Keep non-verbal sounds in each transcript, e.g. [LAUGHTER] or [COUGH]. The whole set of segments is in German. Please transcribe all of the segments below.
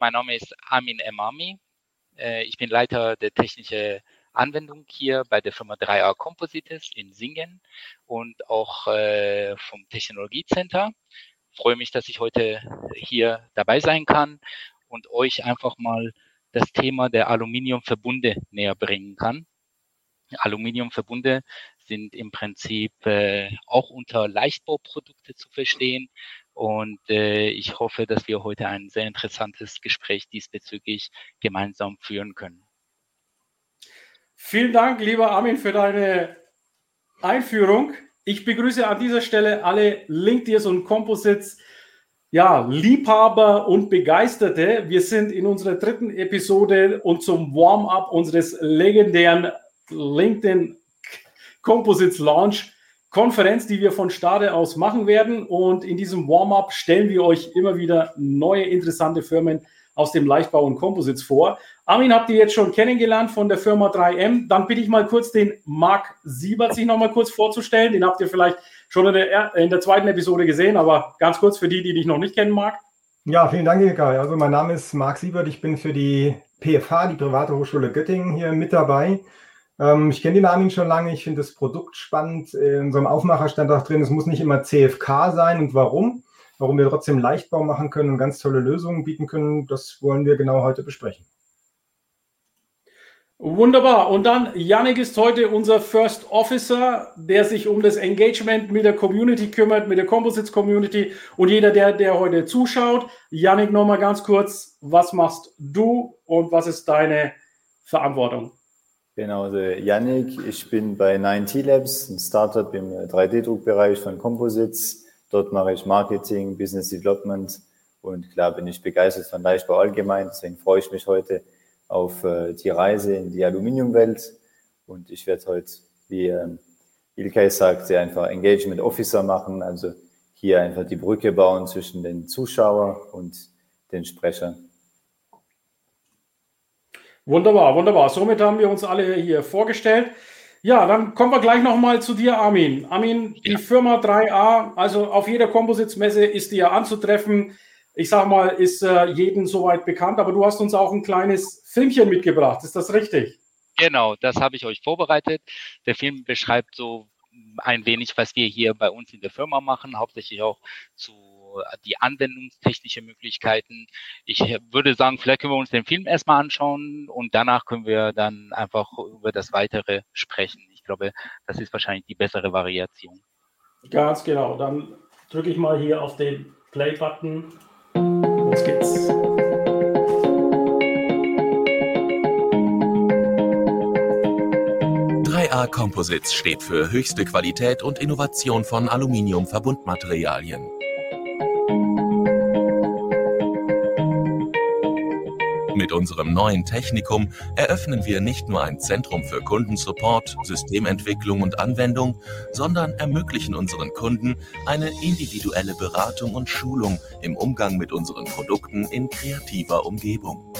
Mein Name ist Amin Emami. Äh, ich bin Leiter der technischen Anwendung hier bei der Firma 3A Composites in Singen und auch äh, vom Technologiecenter. Freue mich, dass ich heute hier dabei sein kann und euch einfach mal das Thema der Aluminiumverbunde näher bringen kann. Aluminiumverbunde sind im Prinzip äh, auch unter Leichtbauprodukte zu verstehen. Und äh, ich hoffe, dass wir heute ein sehr interessantes Gespräch diesbezüglich gemeinsam führen können. Vielen Dank, lieber Armin, für deine Einführung. Ich begrüße an dieser Stelle alle LinkedIns und Composites, ja, Liebhaber und Begeisterte. Wir sind in unserer dritten Episode und zum Warm-up unseres legendären LinkedIn Composites Launch Konferenz, die wir von Stade aus machen werden. Und in diesem Warm-up stellen wir euch immer wieder neue interessante Firmen aus dem Leichtbau und Composites vor. Armin habt ihr jetzt schon kennengelernt von der Firma 3M. Dann bitte ich mal kurz den Marc Siebert sich noch mal kurz vorzustellen. Den habt ihr vielleicht schon in der, in der zweiten Episode gesehen, aber ganz kurz für die, die dich noch nicht kennen, Marc. Ja, vielen Dank, Ilka. Also mein Name ist Marc Siebert. Ich bin für die PFH, die Private Hochschule Göttingen, hier mit dabei. Ähm, ich kenne den Armin schon lange. Ich finde das Produkt spannend. In unserem Aufmacher stand auch drin, es muss nicht immer CFK sein. Und warum? Warum wir trotzdem Leichtbau machen können und ganz tolle Lösungen bieten können, das wollen wir genau heute besprechen. Wunderbar. Und dann, Yannick ist heute unser First Officer, der sich um das Engagement mit der Community kümmert, mit der Composites Community und jeder, der, der heute zuschaut. Yannick, nochmal ganz kurz, was machst du und was ist deine Verantwortung? Genau, also Yannick, ich bin bei 9T Labs, ein Startup im 3D-Druckbereich von Composites. Dort mache ich Marketing, Business Development und klar bin ich begeistert von Leichtbau allgemein. Deswegen freue ich mich heute auf äh, die Reise in die Aluminiumwelt. Und ich werde heute, wie ähm, Ilkay sagt, einfach Engagement Officer machen, also hier einfach die Brücke bauen zwischen den Zuschauern und den Sprechern. Wunderbar, wunderbar. Somit haben wir uns alle hier vorgestellt. Ja, dann kommen wir gleich nochmal zu dir, Armin. Armin, die ja. Firma 3A, also auf jeder Composites-Messe ist die ja anzutreffen ich sag mal, ist äh, jedem soweit bekannt, aber du hast uns auch ein kleines Filmchen mitgebracht. Ist das richtig? Genau, das habe ich euch vorbereitet. Der Film beschreibt so ein wenig, was wir hier bei uns in der Firma machen, hauptsächlich auch zu die anwendungstechnische Möglichkeiten. Ich würde sagen, vielleicht können wir uns den Film erstmal anschauen und danach können wir dann einfach über das Weitere sprechen. Ich glaube, das ist wahrscheinlich die bessere Variation. Ganz genau. Dann drücke ich mal hier auf den Play-Button Los geht's. a Composites steht für höchste Qualität und Innovation von Aluminiumverbundmaterialien. Mit unserem neuen Technikum eröffnen wir nicht nur ein Zentrum für Kundensupport, Systementwicklung und Anwendung, sondern ermöglichen unseren Kunden eine individuelle Beratung und Schulung im Umgang mit unseren Produkten in kreativer Umgebung.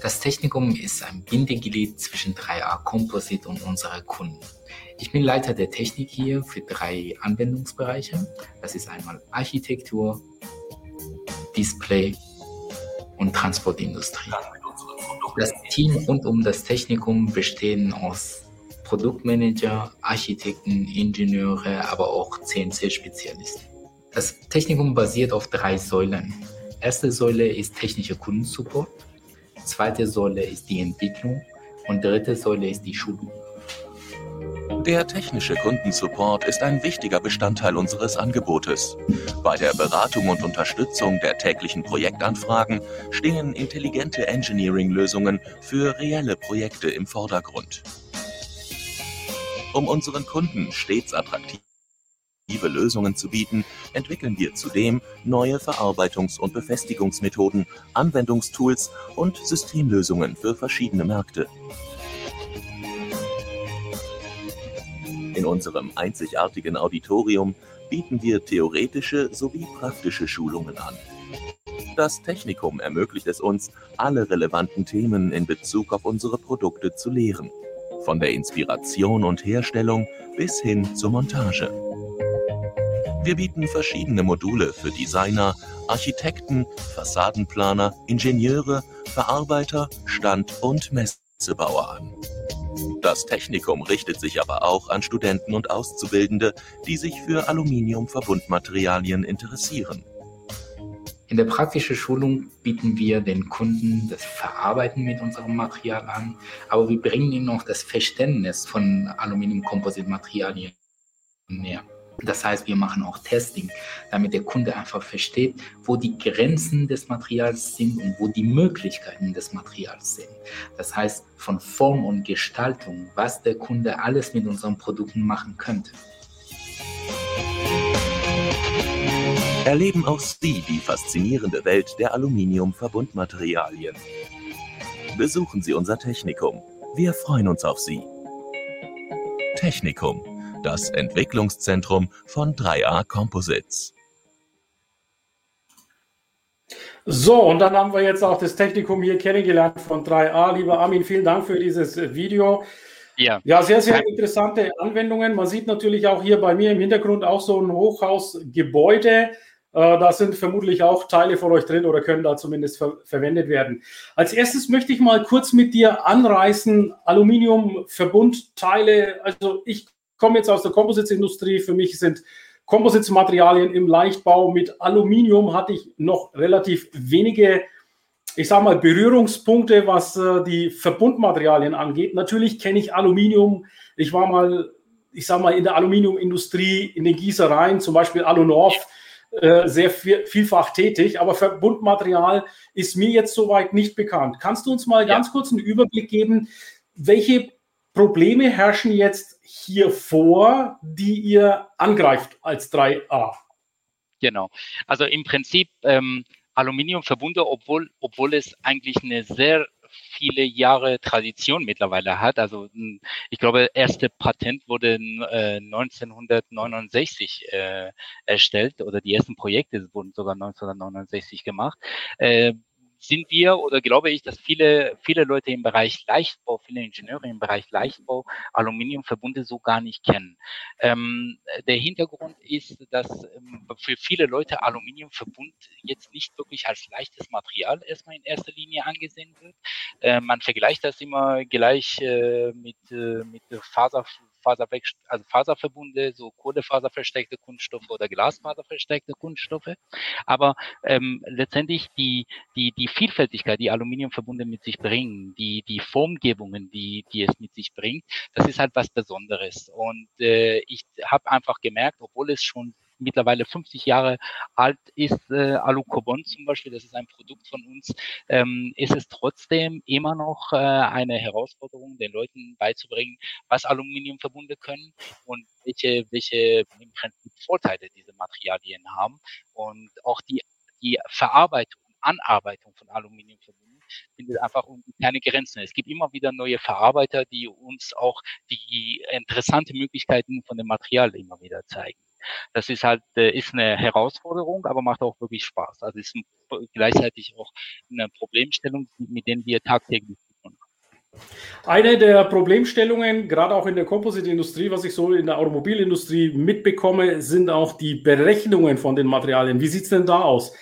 Das Technikum ist ein Bindeglied zwischen 3A Composite und unserer Kunden. Ich bin Leiter der Technik hier für drei Anwendungsbereiche. Das ist einmal Architektur, Display und Transportindustrie. Das Team rund um das Technikum besteht aus Produktmanager, Architekten, Ingenieure, aber auch CNC-Spezialisten. Das Technikum basiert auf drei Säulen. Erste Säule ist technischer Kundensupport, zweite Säule ist die Entwicklung und dritte Säule ist die Schulung. Der technische Kundensupport ist ein wichtiger Bestandteil unseres Angebotes. Bei der Beratung und Unterstützung der täglichen Projektanfragen stehen intelligente Engineering-Lösungen für reelle Projekte im Vordergrund. Um unseren Kunden stets attraktiv Lösungen zu bieten, entwickeln wir zudem neue Verarbeitungs- und Befestigungsmethoden, Anwendungstools und Systemlösungen für verschiedene Märkte. In unserem einzigartigen Auditorium bieten wir theoretische sowie praktische Schulungen an. Das Technikum ermöglicht es uns, alle relevanten Themen in Bezug auf unsere Produkte zu lehren. Von der Inspiration und Herstellung bis hin zur Montage. Wir bieten verschiedene Module für Designer, Architekten, Fassadenplaner, Ingenieure, Verarbeiter, Stand- und Messebauer an. Das Technikum richtet sich aber auch an Studenten und Auszubildende, die sich für Aluminiumverbundmaterialien interessieren. In der praktischen Schulung bieten wir den Kunden das Verarbeiten mit unserem Material an, aber wir bringen ihnen auch das Verständnis von Aluminiumkompositmaterialien näher. Das heißt, wir machen auch Testing, damit der Kunde einfach versteht, wo die Grenzen des Materials sind und wo die Möglichkeiten des Materials sind. Das heißt, von Form und Gestaltung, was der Kunde alles mit unseren Produkten machen könnte. Erleben auch Sie die faszinierende Welt der Aluminiumverbundmaterialien. Besuchen Sie unser Technikum. Wir freuen uns auf Sie. Technikum das Entwicklungszentrum von 3A Composites. So, und dann haben wir jetzt auch das Technikum hier kennengelernt von 3A. Lieber Armin, vielen Dank für dieses Video. Ja. ja, sehr, sehr interessante Anwendungen. Man sieht natürlich auch hier bei mir im Hintergrund auch so ein Hochhausgebäude. Äh, da sind vermutlich auch Teile von euch drin oder können da zumindest ver verwendet werden. Als erstes möchte ich mal kurz mit dir anreißen, Aluminiumverbundteile. Also ich komme jetzt aus der Composites-Industrie. Für mich sind Composites-Materialien im Leichtbau mit Aluminium hatte ich noch relativ wenige, ich sage mal, Berührungspunkte, was äh, die Verbundmaterialien angeht. Natürlich kenne ich Aluminium. Ich war mal, ich sage mal, in der Aluminiumindustrie, in den Gießereien, zum Beispiel Alunorf, äh, sehr viel, vielfach tätig. Aber Verbundmaterial ist mir jetzt soweit nicht bekannt. Kannst du uns mal ganz kurz einen Überblick geben, welche Probleme herrschen jetzt hier vor, die ihr angreift als 3a? Genau. Also im Prinzip ähm, Aluminiumverbunde, obwohl, obwohl es eigentlich eine sehr viele Jahre Tradition mittlerweile hat. Also ich glaube, erste Patent wurde äh, 1969 äh, erstellt oder die ersten Projekte wurden sogar 1969 gemacht. Äh, sind wir oder glaube ich, dass viele, viele Leute im Bereich Leichtbau, viele Ingenieure im Bereich Leichtbau Aluminiumverbunde so gar nicht kennen. Ähm, der Hintergrund ist, dass ähm, für viele Leute Aluminiumverbund jetzt nicht wirklich als leichtes Material erstmal in erster Linie angesehen wird. Äh, man vergleicht das immer gleich äh, mit, äh, mit Faser Faserweg, also Faserverbunde, so kohlefaserversteckte Kunststoffe oder glasfaserversteckte Kunststoffe. Aber ähm, letztendlich die, die, die Vielfältigkeit, die Aluminiumverbunde mit sich bringen, die, die Formgebungen, die, die es mit sich bringt, das ist halt was Besonderes. Und äh, ich habe einfach gemerkt, obwohl es schon mittlerweile 50 Jahre alt ist, äh, Alucobon zum Beispiel, das ist ein Produkt von uns, ähm, ist es trotzdem immer noch äh, eine Herausforderung, den Leuten beizubringen, was Aluminiumverbunde können und welche, welche im Prinzip Vorteile diese Materialien haben und auch die, die Verarbeitung, Anarbeitung von Aluminiumverbunden findet einfach keine Grenzen. Es gibt immer wieder neue Verarbeiter, die uns auch die interessante Möglichkeiten von dem Material immer wieder zeigen. Das ist halt, äh, ist eine Herausforderung, aber macht auch wirklich Spaß. Also ist gleichzeitig auch eine Problemstellung, mit denen wir tagtäglich tun. Eine der Problemstellungen, gerade auch in der Composite-Industrie, was ich so in der Automobilindustrie mitbekomme, sind auch die Berechnungen von den Materialien. Wie sieht es denn da aus?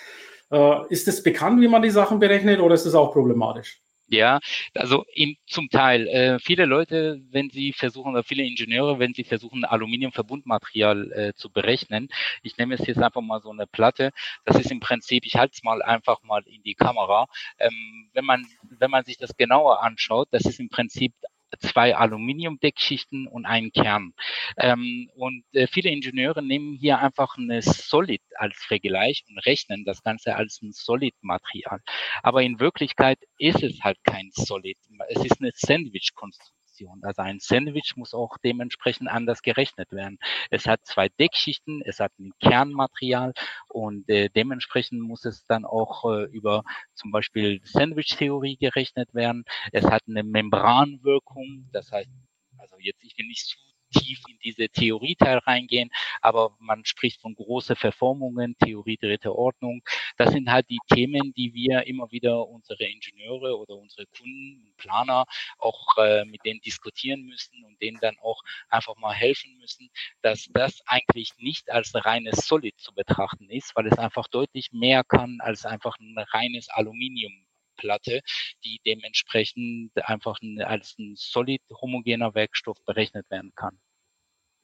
Äh, ist es bekannt, wie man die Sachen berechnet oder ist es auch problematisch? Ja, also im, zum Teil. Äh, viele Leute, wenn sie versuchen, oder viele Ingenieure, wenn sie versuchen, Aluminiumverbundmaterial äh, zu berechnen, ich nehme es jetzt einfach mal so eine Platte, das ist im Prinzip, ich halte es mal einfach mal in die Kamera. Ähm, wenn man, wenn man sich das genauer anschaut, das ist im Prinzip zwei Aluminiumdeckschichten und einen Kern. Ähm, und äh, viele Ingenieure nehmen hier einfach eine Solid als Vergleich und rechnen das Ganze als ein Solid-Material. Aber in Wirklichkeit ist es halt kein Solid. Es ist eine Sandwich-Konstruktion. Situation. Also ein Sandwich muss auch dementsprechend anders gerechnet werden. Es hat zwei Deckschichten, es hat ein Kernmaterial und äh, dementsprechend muss es dann auch äh, über zum Beispiel Sandwich-Theorie gerechnet werden. Es hat eine Membranwirkung, das heißt, also jetzt, ich will nicht zu tief in diese Theorieteil reingehen, aber man spricht von große Verformungen, Theorie dritte Ordnung. Das sind halt die Themen, die wir immer wieder unsere Ingenieure oder unsere Kunden und Planer auch äh, mit denen diskutieren müssen und denen dann auch einfach mal helfen müssen, dass das eigentlich nicht als reines Solid zu betrachten ist, weil es einfach deutlich mehr kann als einfach ein reines Aluminium Platte, die dementsprechend einfach als ein solid homogener Werkstoff berechnet werden kann.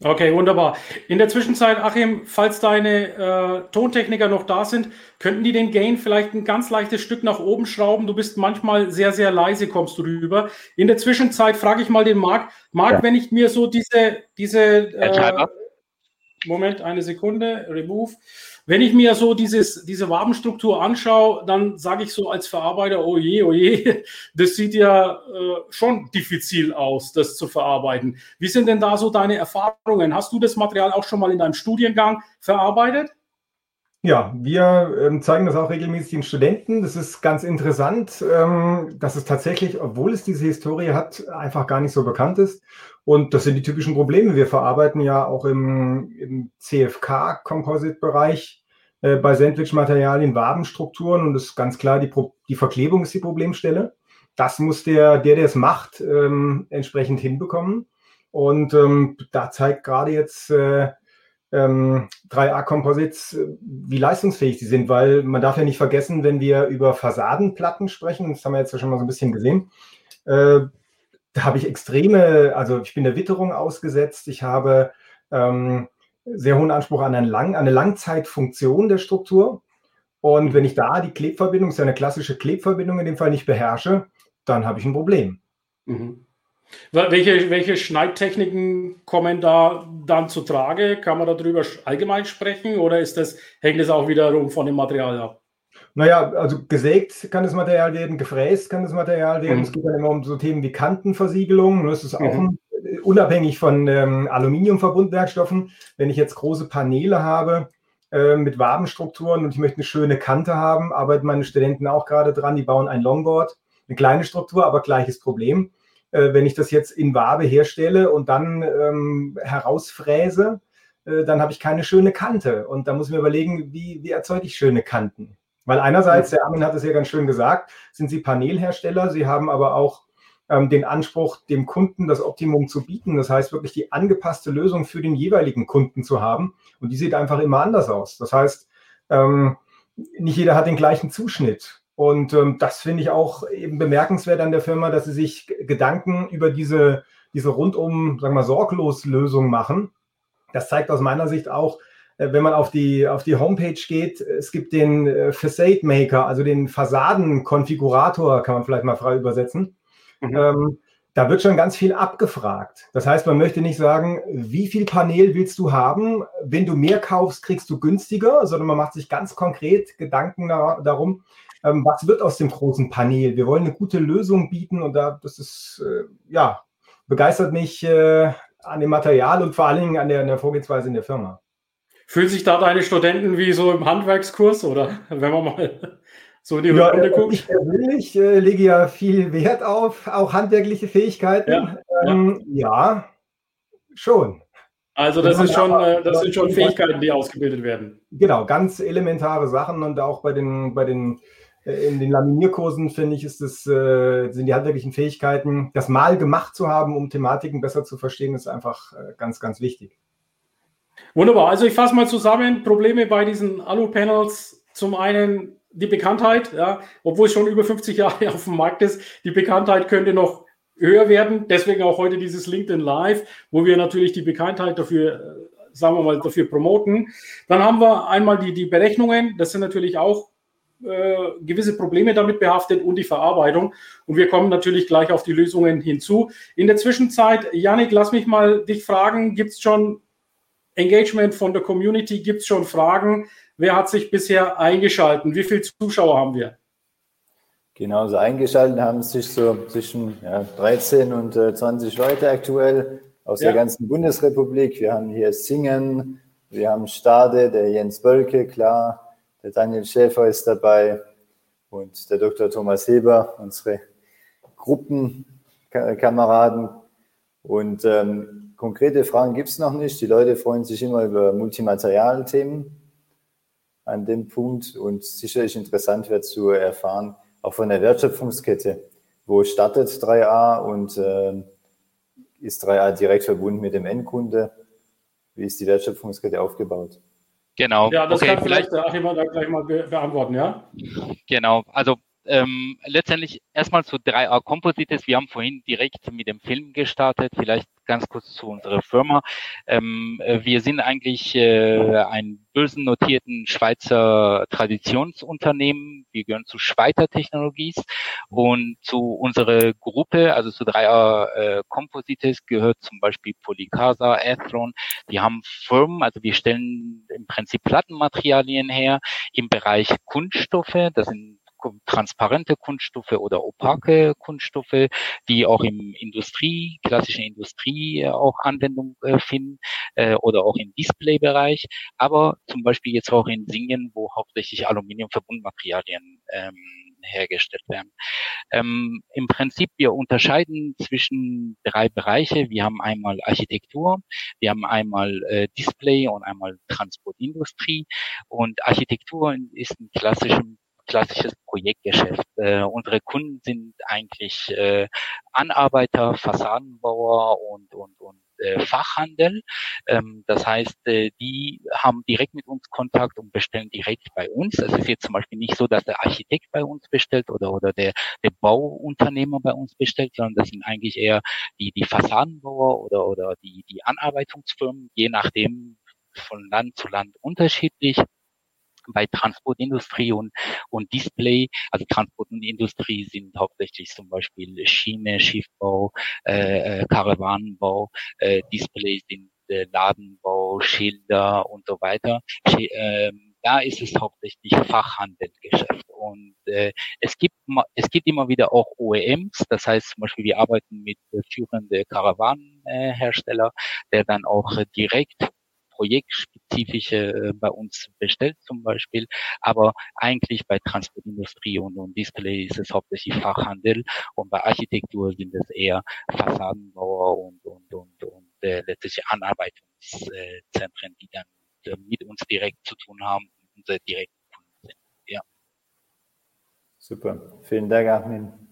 Okay, wunderbar. In der Zwischenzeit, Achim, falls deine äh, Tontechniker noch da sind, könnten die den Gain vielleicht ein ganz leichtes Stück nach oben schrauben? Du bist manchmal sehr, sehr leise, kommst du rüber. In der Zwischenzeit frage ich mal den Marc. Marc, ja. wenn ich mir so diese, diese äh, Moment, eine Sekunde, Remove. Wenn ich mir so dieses, diese Wabenstruktur anschaue, dann sage ich so als Verarbeiter, oh je, oh je, [LAUGHS] das sieht ja äh, schon diffizil aus, das zu verarbeiten. Wie sind denn da so deine Erfahrungen? Hast du das Material auch schon mal in deinem Studiengang verarbeitet? Ja, wir ähm, zeigen das auch regelmäßig den Studenten. Das ist ganz interessant, ähm, dass es tatsächlich, obwohl es diese Historie hat, einfach gar nicht so bekannt ist. Und das sind die typischen Probleme. Wir verarbeiten ja auch im, im CFK-Composite-Bereich äh, bei Sandwich-Materialien Wabenstrukturen und das ist ganz klar, die, Pro die Verklebung ist die Problemstelle. Das muss der, der, der es macht, ähm, entsprechend hinbekommen. Und ähm, da zeigt gerade jetzt äh, ähm, 3A-Composites, äh, wie leistungsfähig sie sind, weil man darf ja nicht vergessen, wenn wir über Fassadenplatten sprechen, das haben wir jetzt ja schon mal so ein bisschen gesehen, äh, da habe ich extreme, also ich bin der Witterung ausgesetzt, ich habe ähm, sehr hohen Anspruch an eine, Lang eine Langzeitfunktion der Struktur. Und wenn ich da die Klebverbindung, ist ja eine klassische Klebverbindung in dem Fall nicht beherrsche, dann habe ich ein Problem. Mhm. Welche, welche Schneidtechniken kommen da dann zu Trage? Kann man darüber allgemein sprechen oder ist das, hängt es auch wiederum von dem Material ab? Naja, also gesägt kann das Material werden, gefräst kann das Material werden. Mhm. Es geht dann immer um so Themen wie Kantenversiegelung. Das ist auch mhm. ein, unabhängig von ähm, Aluminiumverbundwerkstoffen. Wenn ich jetzt große Paneele habe äh, mit Wabenstrukturen und ich möchte eine schöne Kante haben, arbeiten meine Studenten auch gerade dran. Die bauen ein Longboard, eine kleine Struktur, aber gleiches Problem. Äh, wenn ich das jetzt in Wabe herstelle und dann ähm, herausfräse, äh, dann habe ich keine schöne Kante. Und da muss ich mir überlegen, wie, wie erzeuge ich schöne Kanten? Weil einerseits, der Armin hat es ja ganz schön gesagt, sind sie Panelhersteller, sie haben aber auch ähm, den Anspruch, dem Kunden das Optimum zu bieten. Das heißt, wirklich die angepasste Lösung für den jeweiligen Kunden zu haben. Und die sieht einfach immer anders aus. Das heißt, ähm, nicht jeder hat den gleichen Zuschnitt. Und ähm, das finde ich auch eben bemerkenswert an der Firma, dass sie sich Gedanken über diese, diese rundum, sagen wir mal, sorglos Lösung machen. Das zeigt aus meiner Sicht auch, äh, wenn man auf die, auf die Homepage geht, es gibt den äh, Facade Maker, also den Fassadenkonfigurator, kann man vielleicht mal frei übersetzen. Mhm. Ähm, da wird schon ganz viel abgefragt. Das heißt, man möchte nicht sagen, wie viel Panel willst du haben? Wenn du mehr kaufst, kriegst du günstiger, sondern man macht sich ganz konkret Gedanken da, darum, ähm, was wird aus dem großen Panel? Wir wollen eine gute Lösung bieten und da, das ist, äh, ja, begeistert mich äh, an dem Material und vor allen Dingen an der, an der Vorgehensweise in der Firma. Fühlen sich da deine Studenten wie so im Handwerkskurs oder [LAUGHS] wenn man mal so in die ja, Runde guckt? Ich persönlich äh, lege ja viel Wert auf auch handwerkliche Fähigkeiten. Ja, ähm, ja. ja schon. Also das, ist schon, aber, das sind schon Fähigkeiten, die ausgebildet werden. Genau, ganz elementare Sachen und auch bei den, bei den äh, in den Laminierkursen finde ich, ist das, äh, sind die handwerklichen Fähigkeiten, das mal gemacht zu haben, um Thematiken besser zu verstehen, ist einfach äh, ganz, ganz wichtig. Wunderbar. Also ich fasse mal zusammen. Probleme bei diesen Alu-Panels. Zum einen die Bekanntheit, ja, obwohl es schon über 50 Jahre [LAUGHS] auf dem Markt ist. Die Bekanntheit könnte noch höher werden. Deswegen auch heute dieses LinkedIn Live, wo wir natürlich die Bekanntheit dafür, äh, sagen wir mal, dafür promoten. Dann haben wir einmal die, die Berechnungen. Das sind natürlich auch äh, gewisse Probleme damit behaftet und die Verarbeitung. Und wir kommen natürlich gleich auf die Lösungen hinzu. In der Zwischenzeit, Janik, lass mich mal dich fragen, gibt es schon Engagement von der Community? Gibt es schon Fragen? Wer hat sich bisher eingeschalten? Wie viele Zuschauer haben wir? Genauso eingeschaltet haben sich so zwischen ja, 13 und äh, 20 Leute aktuell aus ja. der ganzen Bundesrepublik. Wir haben hier Singen, wir haben Stade, der Jens Bölke, klar, der Daniel Schäfer ist dabei und der Dr. Thomas Heber, unsere Gruppenkameraden. Und ähm, konkrete Fragen gibt es noch nicht. Die Leute freuen sich immer über Multimaterialthemen an dem Punkt und sicherlich interessant wird zu erfahren, auch von der Wertschöpfungskette. Wo startet 3A und äh, ist 3A direkt verbunden mit dem Endkunde? Wie ist die Wertschöpfungskette aufgebaut? Genau. Ja, das okay, kann vielleicht der Achim gleich mal beantworten, ja? Genau. Also ähm, letztendlich erstmal zu 3A Composites. Wir haben vorhin direkt mit dem Film gestartet. Vielleicht ganz kurz zu unserer Firma. Ähm, äh, wir sind eigentlich äh, ein börsennotierten Schweizer Traditionsunternehmen. Wir gehören zu Schweiter Technologies und zu unserer Gruppe, also zu 3A äh, Composites, gehört zum Beispiel Polycasa, Athron. Die haben Firmen, also wir stellen im Prinzip Plattenmaterialien her im Bereich Kunststoffe. Das sind transparente Kunststoffe oder opake Kunststoffe, die auch im Industrie, klassischen Industrie äh, auch Anwendung äh, finden äh, oder auch im Displaybereich, aber zum Beispiel jetzt auch in Singen, wo hauptsächlich Aluminiumverbundmaterialien ähm, hergestellt werden. Ähm, Im Prinzip, wir unterscheiden zwischen drei Bereiche. Wir haben einmal Architektur, wir haben einmal äh, Display und einmal Transportindustrie. Und Architektur ist ein klassisches klassisches Projektgeschäft. Äh, unsere Kunden sind eigentlich äh, Anarbeiter, Fassadenbauer und, und, und äh, Fachhandel. Ähm, das heißt, äh, die haben direkt mit uns Kontakt und bestellen direkt bei uns. Es ist jetzt zum Beispiel nicht so, dass der Architekt bei uns bestellt oder, oder der, der Bauunternehmer bei uns bestellt, sondern das sind eigentlich eher die, die Fassadenbauer oder, oder die, die Anarbeitungsfirmen, je nachdem von Land zu Land unterschiedlich bei Transportindustrie und, und Display. Also Transport und Industrie sind hauptsächlich zum Beispiel Schiene, Schiffbau, äh, äh Karawanenbau, äh, Display sind äh, Ladenbau, Schilder und so weiter. Äh, da ist es hauptsächlich Fachhandelgeschäft. Und äh, es gibt es gibt immer wieder auch OEMs, das heißt zum Beispiel wir arbeiten mit äh, führenden Karawanenhersteller, der dann auch äh, direkt projektspezifische äh, bei uns bestellt zum Beispiel. Aber eigentlich bei Transportindustrie und, und Display ist es hauptsächlich Fachhandel und bei Architektur sind es eher Fassadenbauer und, und, und, und äh, letztlich Anarbeitungszentren, die dann äh, mit uns direkt zu tun haben und unsere direkten Kunden sind. Ja. Super. Vielen Dank, Armin.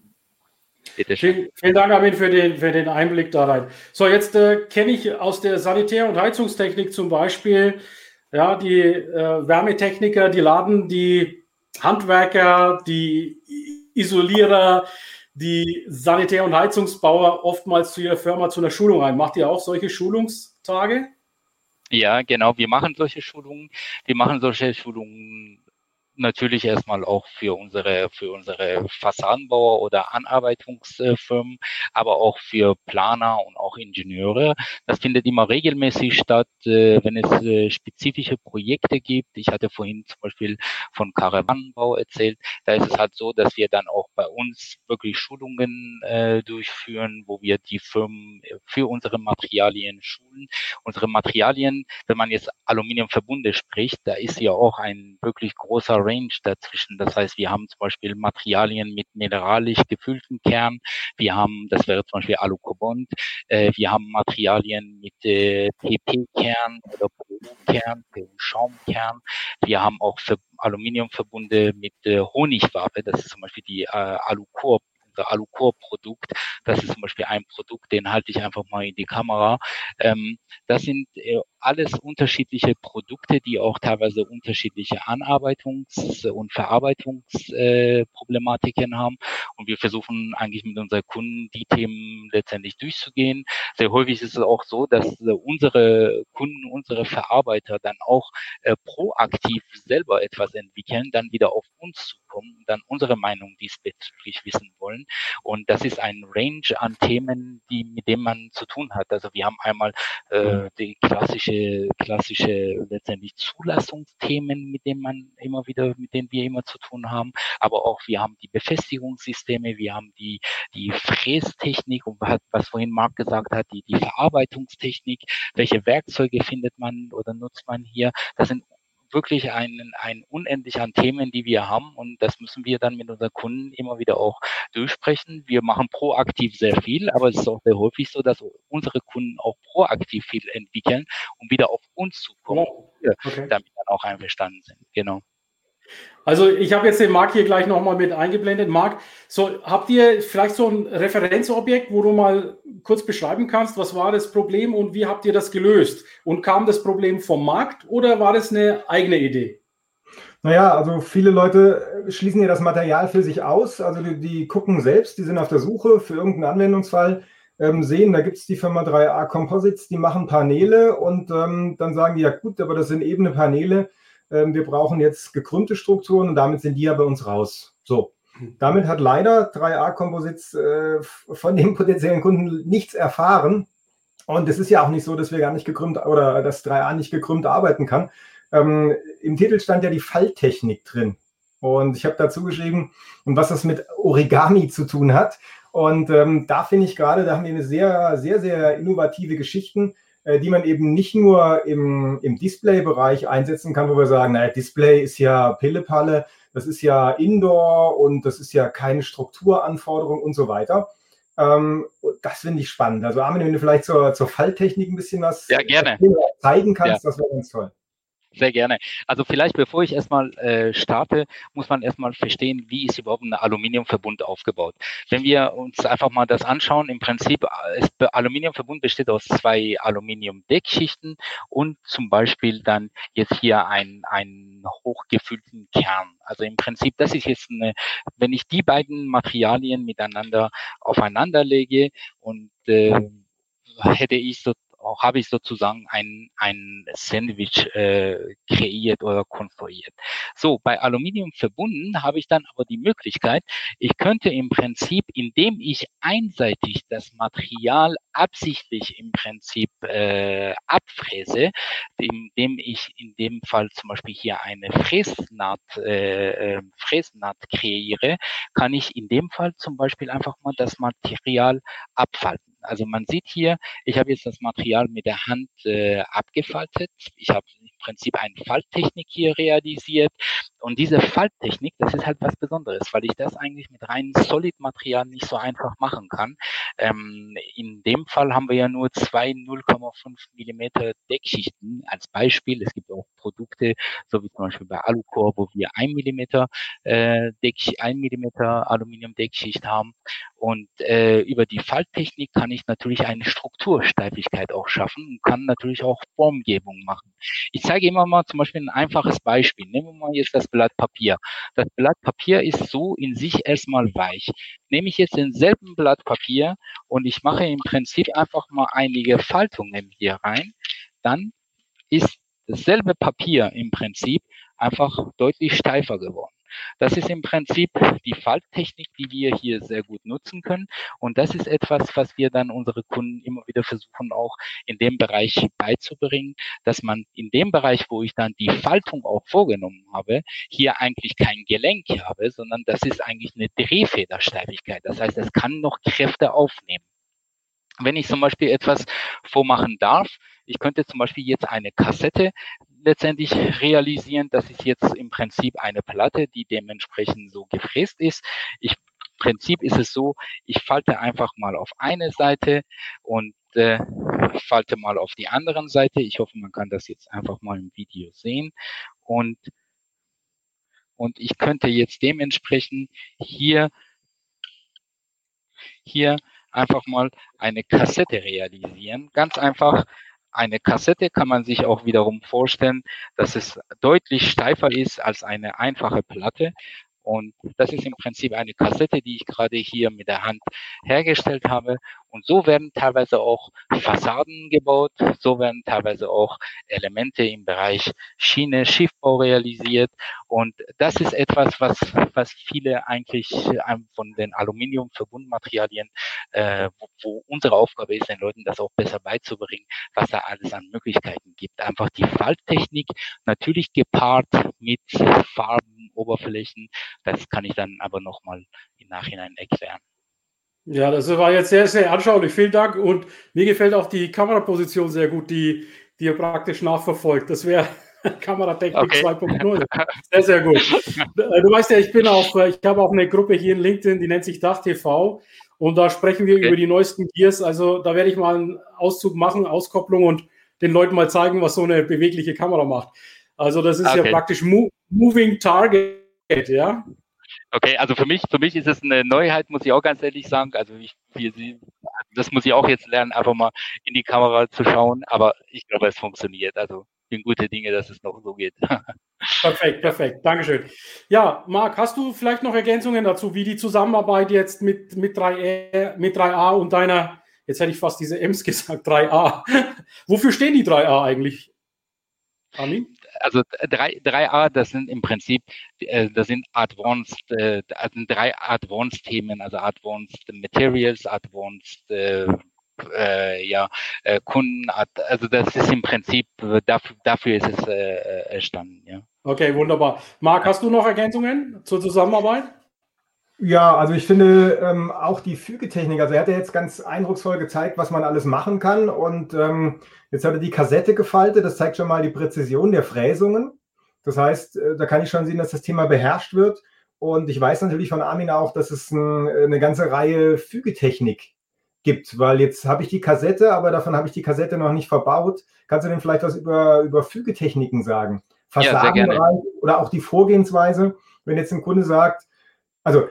Vielen, vielen, Dank, Armin, für den, für den Einblick da rein. So, jetzt äh, kenne ich aus der Sanitär- und Heizungstechnik zum Beispiel ja, die äh, Wärmetechniker, die laden die Handwerker, die Isolierer, die Sanitär- und Heizungsbauer oftmals zu ihrer Firma zu einer Schulung ein. Macht ihr auch solche Schulungstage? Ja, genau. Wir machen solche Schulungen. Wir machen solche Schulungen natürlich erstmal auch für unsere, für unsere Fassadenbauer oder Anarbeitungsfirmen, aber auch für Planer und auch Ingenieure. Das findet immer regelmäßig statt, äh, wenn es äh, spezifische Projekte gibt. Ich hatte vorhin zum Beispiel von Karawanenbau erzählt. Da ist es halt so, dass wir dann auch bei uns wirklich Schulungen äh, durchführen, wo wir die Firmen für unsere Materialien schulen. Unsere Materialien, wenn man jetzt Aluminiumverbunde spricht, da ist ja auch ein wirklich großer Range dazwischen. Das heißt, wir haben zum Beispiel Materialien mit mineralisch gefülltem Kern. Wir haben, das wäre zum Beispiel Alucobond. Äh, wir haben Materialien mit äh, PP-Kern oder PU-Kern, PU-Schaumkern. Wir haben auch für Aluminiumverbunde mit äh, Honigwabe. Das ist zum Beispiel die äh, Alucorp Alucor-Produkt. Das ist zum Beispiel ein Produkt, den halte ich einfach mal in die Kamera. Ähm, das sind äh, alles unterschiedliche Produkte, die auch teilweise unterschiedliche Anarbeitungs- und Verarbeitungsproblematiken äh, haben. Und wir versuchen eigentlich mit unseren Kunden die Themen letztendlich durchzugehen. Sehr häufig ist es auch so, dass äh, unsere Kunden, unsere Verarbeiter dann auch äh, proaktiv selber etwas entwickeln, dann wieder auf uns zukommen kommen und dann unsere Meinung diesbezüglich wissen wollen. Und das ist ein Range an Themen, die mit dem man zu tun hat. Also wir haben einmal äh, die klassische, klassische letztendlich Zulassungsthemen, mit denen man immer wieder, mit denen wir immer zu tun haben. Aber auch wir haben die Befestigungssysteme, wir haben die, die Frästechnik und was vorhin Marc gesagt hat, die, die Verarbeitungstechnik, welche Werkzeuge findet man oder nutzt man hier. Das sind wirklich ein, ein unendlich an Themen, die wir haben und das müssen wir dann mit unseren Kunden immer wieder auch durchsprechen. Wir machen proaktiv sehr viel, aber es ist auch sehr häufig so, dass unsere Kunden auch proaktiv viel entwickeln und wieder auf uns zukommen, okay. damit dann auch einverstanden sind. Genau. Also ich habe jetzt den Marc hier gleich nochmal mit eingeblendet. Marc, so, habt ihr vielleicht so ein Referenzobjekt, wo du mal kurz beschreiben kannst, was war das Problem und wie habt ihr das gelöst? Und kam das Problem vom Markt oder war das eine eigene Idee? Naja, also viele Leute schließen ja das Material für sich aus. Also die, die gucken selbst, die sind auf der Suche für irgendeinen Anwendungsfall, ähm, sehen, da gibt es die Firma 3A Composites, die machen Paneele und ähm, dann sagen die, ja gut, aber das sind ebene Paneele ähm, wir brauchen jetzt gekrümmte Strukturen und damit sind die ja bei uns raus. So. Damit hat leider 3A Composites äh, von dem potenziellen Kunden nichts erfahren. Und es ist ja auch nicht so, dass wir gar nicht gekrümmt oder dass 3A nicht gekrümmt arbeiten kann. Ähm, Im Titel stand ja die Falltechnik drin. Und ich habe dazu geschrieben, und was das mit Origami zu tun hat. Und ähm, da finde ich gerade, da haben wir eine sehr, sehr, sehr innovative Geschichten. Äh, die man eben nicht nur im, im Display-Bereich einsetzen kann, wo wir sagen, naja, Display ist ja Pillepalle, das ist ja Indoor und das ist ja keine Strukturanforderung und so weiter. Ähm, das finde ich spannend. Also Armin, wenn du vielleicht zur, zur Falltechnik ein bisschen was ja, zeigen kannst, ja. das wäre ganz toll. Sehr gerne. Also vielleicht bevor ich erstmal äh, starte, muss man erstmal verstehen, wie ist überhaupt ein Aluminiumverbund aufgebaut. Wenn wir uns einfach mal das anschauen, im Prinzip, ist, Aluminiumverbund besteht aus zwei Aluminiumdeckschichten und zum Beispiel dann jetzt hier ein, einen hochgefüllten Kern. Also im Prinzip, das ist jetzt eine, wenn ich die beiden Materialien miteinander aufeinander lege und äh, hätte ich so habe ich sozusagen ein, ein Sandwich äh, kreiert oder konstruiert. So, bei Aluminium verbunden habe ich dann aber die Möglichkeit, ich könnte im Prinzip, indem ich einseitig das Material absichtlich im Prinzip äh, abfräse, indem ich in dem Fall zum Beispiel hier eine Fräsnaht, äh, äh, Fräsnaht kreiere, kann ich in dem Fall zum Beispiel einfach mal das Material abfalten. Also man sieht hier, ich habe jetzt das Material mit der Hand äh, abgefaltet. Ich habe im Prinzip eine Falttechnik hier realisiert. Und diese Falttechnik, das ist halt was Besonderes, weil ich das eigentlich mit reinem Solid-Material nicht so einfach machen kann. Ähm, in dem Fall haben wir ja nur zwei 0,5 Millimeter Deckschichten als Beispiel. Es gibt auch Produkte, so wie zum Beispiel bei Alucor, wo wir ein Millimeter, äh, Deck, ein Millimeter Aluminium-Deckschicht haben. Und äh, über die Falttechnik kann ich natürlich eine Struktursteifigkeit auch schaffen und kann natürlich auch Formgebung machen. Ich zeige immer mal zum Beispiel ein einfaches Beispiel. Nehmen wir mal jetzt das Blatt Papier. Das Blatt Papier ist so in sich erstmal weich. Nehme ich jetzt denselben Blatt Papier und ich mache im Prinzip einfach mal einige Faltungen hier rein, dann ist dasselbe Papier im Prinzip einfach deutlich steifer geworden. Das ist im Prinzip die Falttechnik, die wir hier sehr gut nutzen können. Und das ist etwas, was wir dann unsere Kunden immer wieder versuchen, auch in dem Bereich beizubringen, dass man in dem Bereich, wo ich dann die Faltung auch vorgenommen habe, hier eigentlich kein Gelenk habe, sondern das ist eigentlich eine Drehfedersteifigkeit. Das heißt, es kann noch Kräfte aufnehmen. Wenn ich zum Beispiel etwas vormachen darf, ich könnte zum Beispiel jetzt eine Kassette letztendlich realisieren. Das ist jetzt im Prinzip eine Platte, die dementsprechend so gefräst ist. Ich, Im Prinzip ist es so, ich falte einfach mal auf eine Seite und äh, falte mal auf die anderen Seite. Ich hoffe, man kann das jetzt einfach mal im Video sehen. Und, und ich könnte jetzt dementsprechend hier, hier einfach mal eine Kassette realisieren. Ganz einfach eine Kassette kann man sich auch wiederum vorstellen, dass es deutlich steifer ist als eine einfache Platte. Und das ist im Prinzip eine Kassette, die ich gerade hier mit der Hand hergestellt habe. Und so werden teilweise auch Fassaden gebaut, so werden teilweise auch Elemente im Bereich Schiene, Schiffbau realisiert. Und das ist etwas, was, was viele eigentlich ähm, von den Aluminium-Verbundmaterialien, äh, wo, wo unsere Aufgabe ist, den Leuten das auch besser beizubringen, was da alles an Möglichkeiten gibt. Einfach die Falttechnik, natürlich gepaart mit Farben, Oberflächen. Das kann ich dann aber nochmal im Nachhinein erklären. Ja, das war jetzt sehr, sehr anschaulich. Vielen Dank. Und mir gefällt auch die Kameraposition sehr gut, die, die ihr praktisch nachverfolgt. Das wäre [LAUGHS] Kameratechnik okay. 2.0. [LAUGHS] Sehr, sehr gut. Äh, du weißt ja, ich bin auch, äh, ich habe auch eine Gruppe hier in LinkedIn, die nennt sich Dach TV. Und da sprechen wir okay. über die neuesten Gears. Also da werde ich mal einen Auszug machen, Auskopplung und den Leuten mal zeigen, was so eine bewegliche Kamera macht. Also das ist okay. ja praktisch Mo Moving Target, ja. Okay, also für mich, für mich ist es eine Neuheit, muss ich auch ganz ehrlich sagen. Also ich, wir, das muss ich auch jetzt lernen, einfach mal in die Kamera zu schauen. Aber ich glaube, es funktioniert. Also bin gute Dinge, dass es noch so geht. [LAUGHS] Perfekt, perfekt. Dankeschön. Ja, Marc, hast du vielleicht noch Ergänzungen dazu, wie die Zusammenarbeit jetzt mit, mit, 3, mit 3A und deiner, jetzt hätte ich fast diese M's [LAUGHS] gesagt, 3A. Wofür stehen die 3A eigentlich? Armin? Also 3, 3A, das sind im Prinzip, äh, das sind Advanced, äh, das sind drei Advanced Themen, also Advanced Materials, Advanced äh, äh, ja, äh, Kunden, also das ist im Prinzip, dafür, dafür ist es äh, entstanden, ja. Okay, wunderbar. Marc, hast du noch Ergänzungen zur Zusammenarbeit? Ja, also ich finde ähm, auch die Fügetechnik, also er hat ja jetzt ganz eindrucksvoll gezeigt, was man alles machen kann und ähm, jetzt hat er die Kassette gefaltet, das zeigt schon mal die Präzision der Fräsungen. Das heißt, äh, da kann ich schon sehen, dass das Thema beherrscht wird und ich weiß natürlich von Armin auch, dass es ein, eine ganze Reihe Fügetechnik gibt, weil jetzt habe ich die Kassette, aber davon habe ich die Kassette noch nicht verbaut. Kannst du denn vielleicht was über, über Fügetechniken sagen? Fassadenbereich ja, oder auch die Vorgehensweise, wenn jetzt ein Kunde sagt, also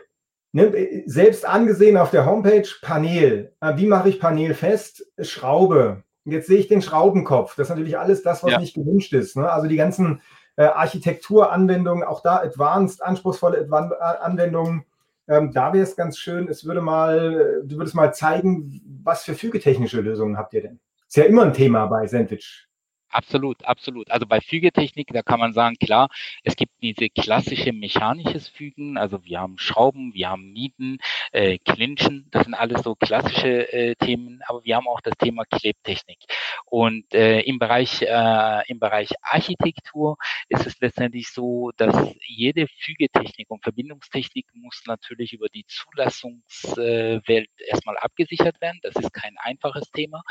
Ne, selbst angesehen auf der Homepage Panel. Äh, wie mache ich Panel fest? Schraube. Jetzt sehe ich den Schraubenkopf. Das ist natürlich alles das, was ja. nicht gewünscht ist. Ne? Also die ganzen äh, Architekturanwendungen, auch da advanced, anspruchsvolle Advan äh, Anwendungen. Ähm, da wäre es ganz schön, es würde mal, du würdest mal zeigen, was für fügetechnische Lösungen habt ihr denn? Ist ja immer ein Thema bei Sandwich. Absolut, absolut. Also bei Fügetechnik, da kann man sagen, klar, es gibt diese klassische mechanisches Fügen, also wir haben Schrauben, wir haben Nieten, äh, Clinchen, das sind alles so klassische äh, Themen, aber wir haben auch das Thema Klebtechnik. Und äh, im Bereich äh, im Bereich Architektur ist es letztendlich so, dass jede Fügetechnik und Verbindungstechnik muss natürlich über die Zulassungswelt erstmal abgesichert werden. Das ist kein einfaches Thema,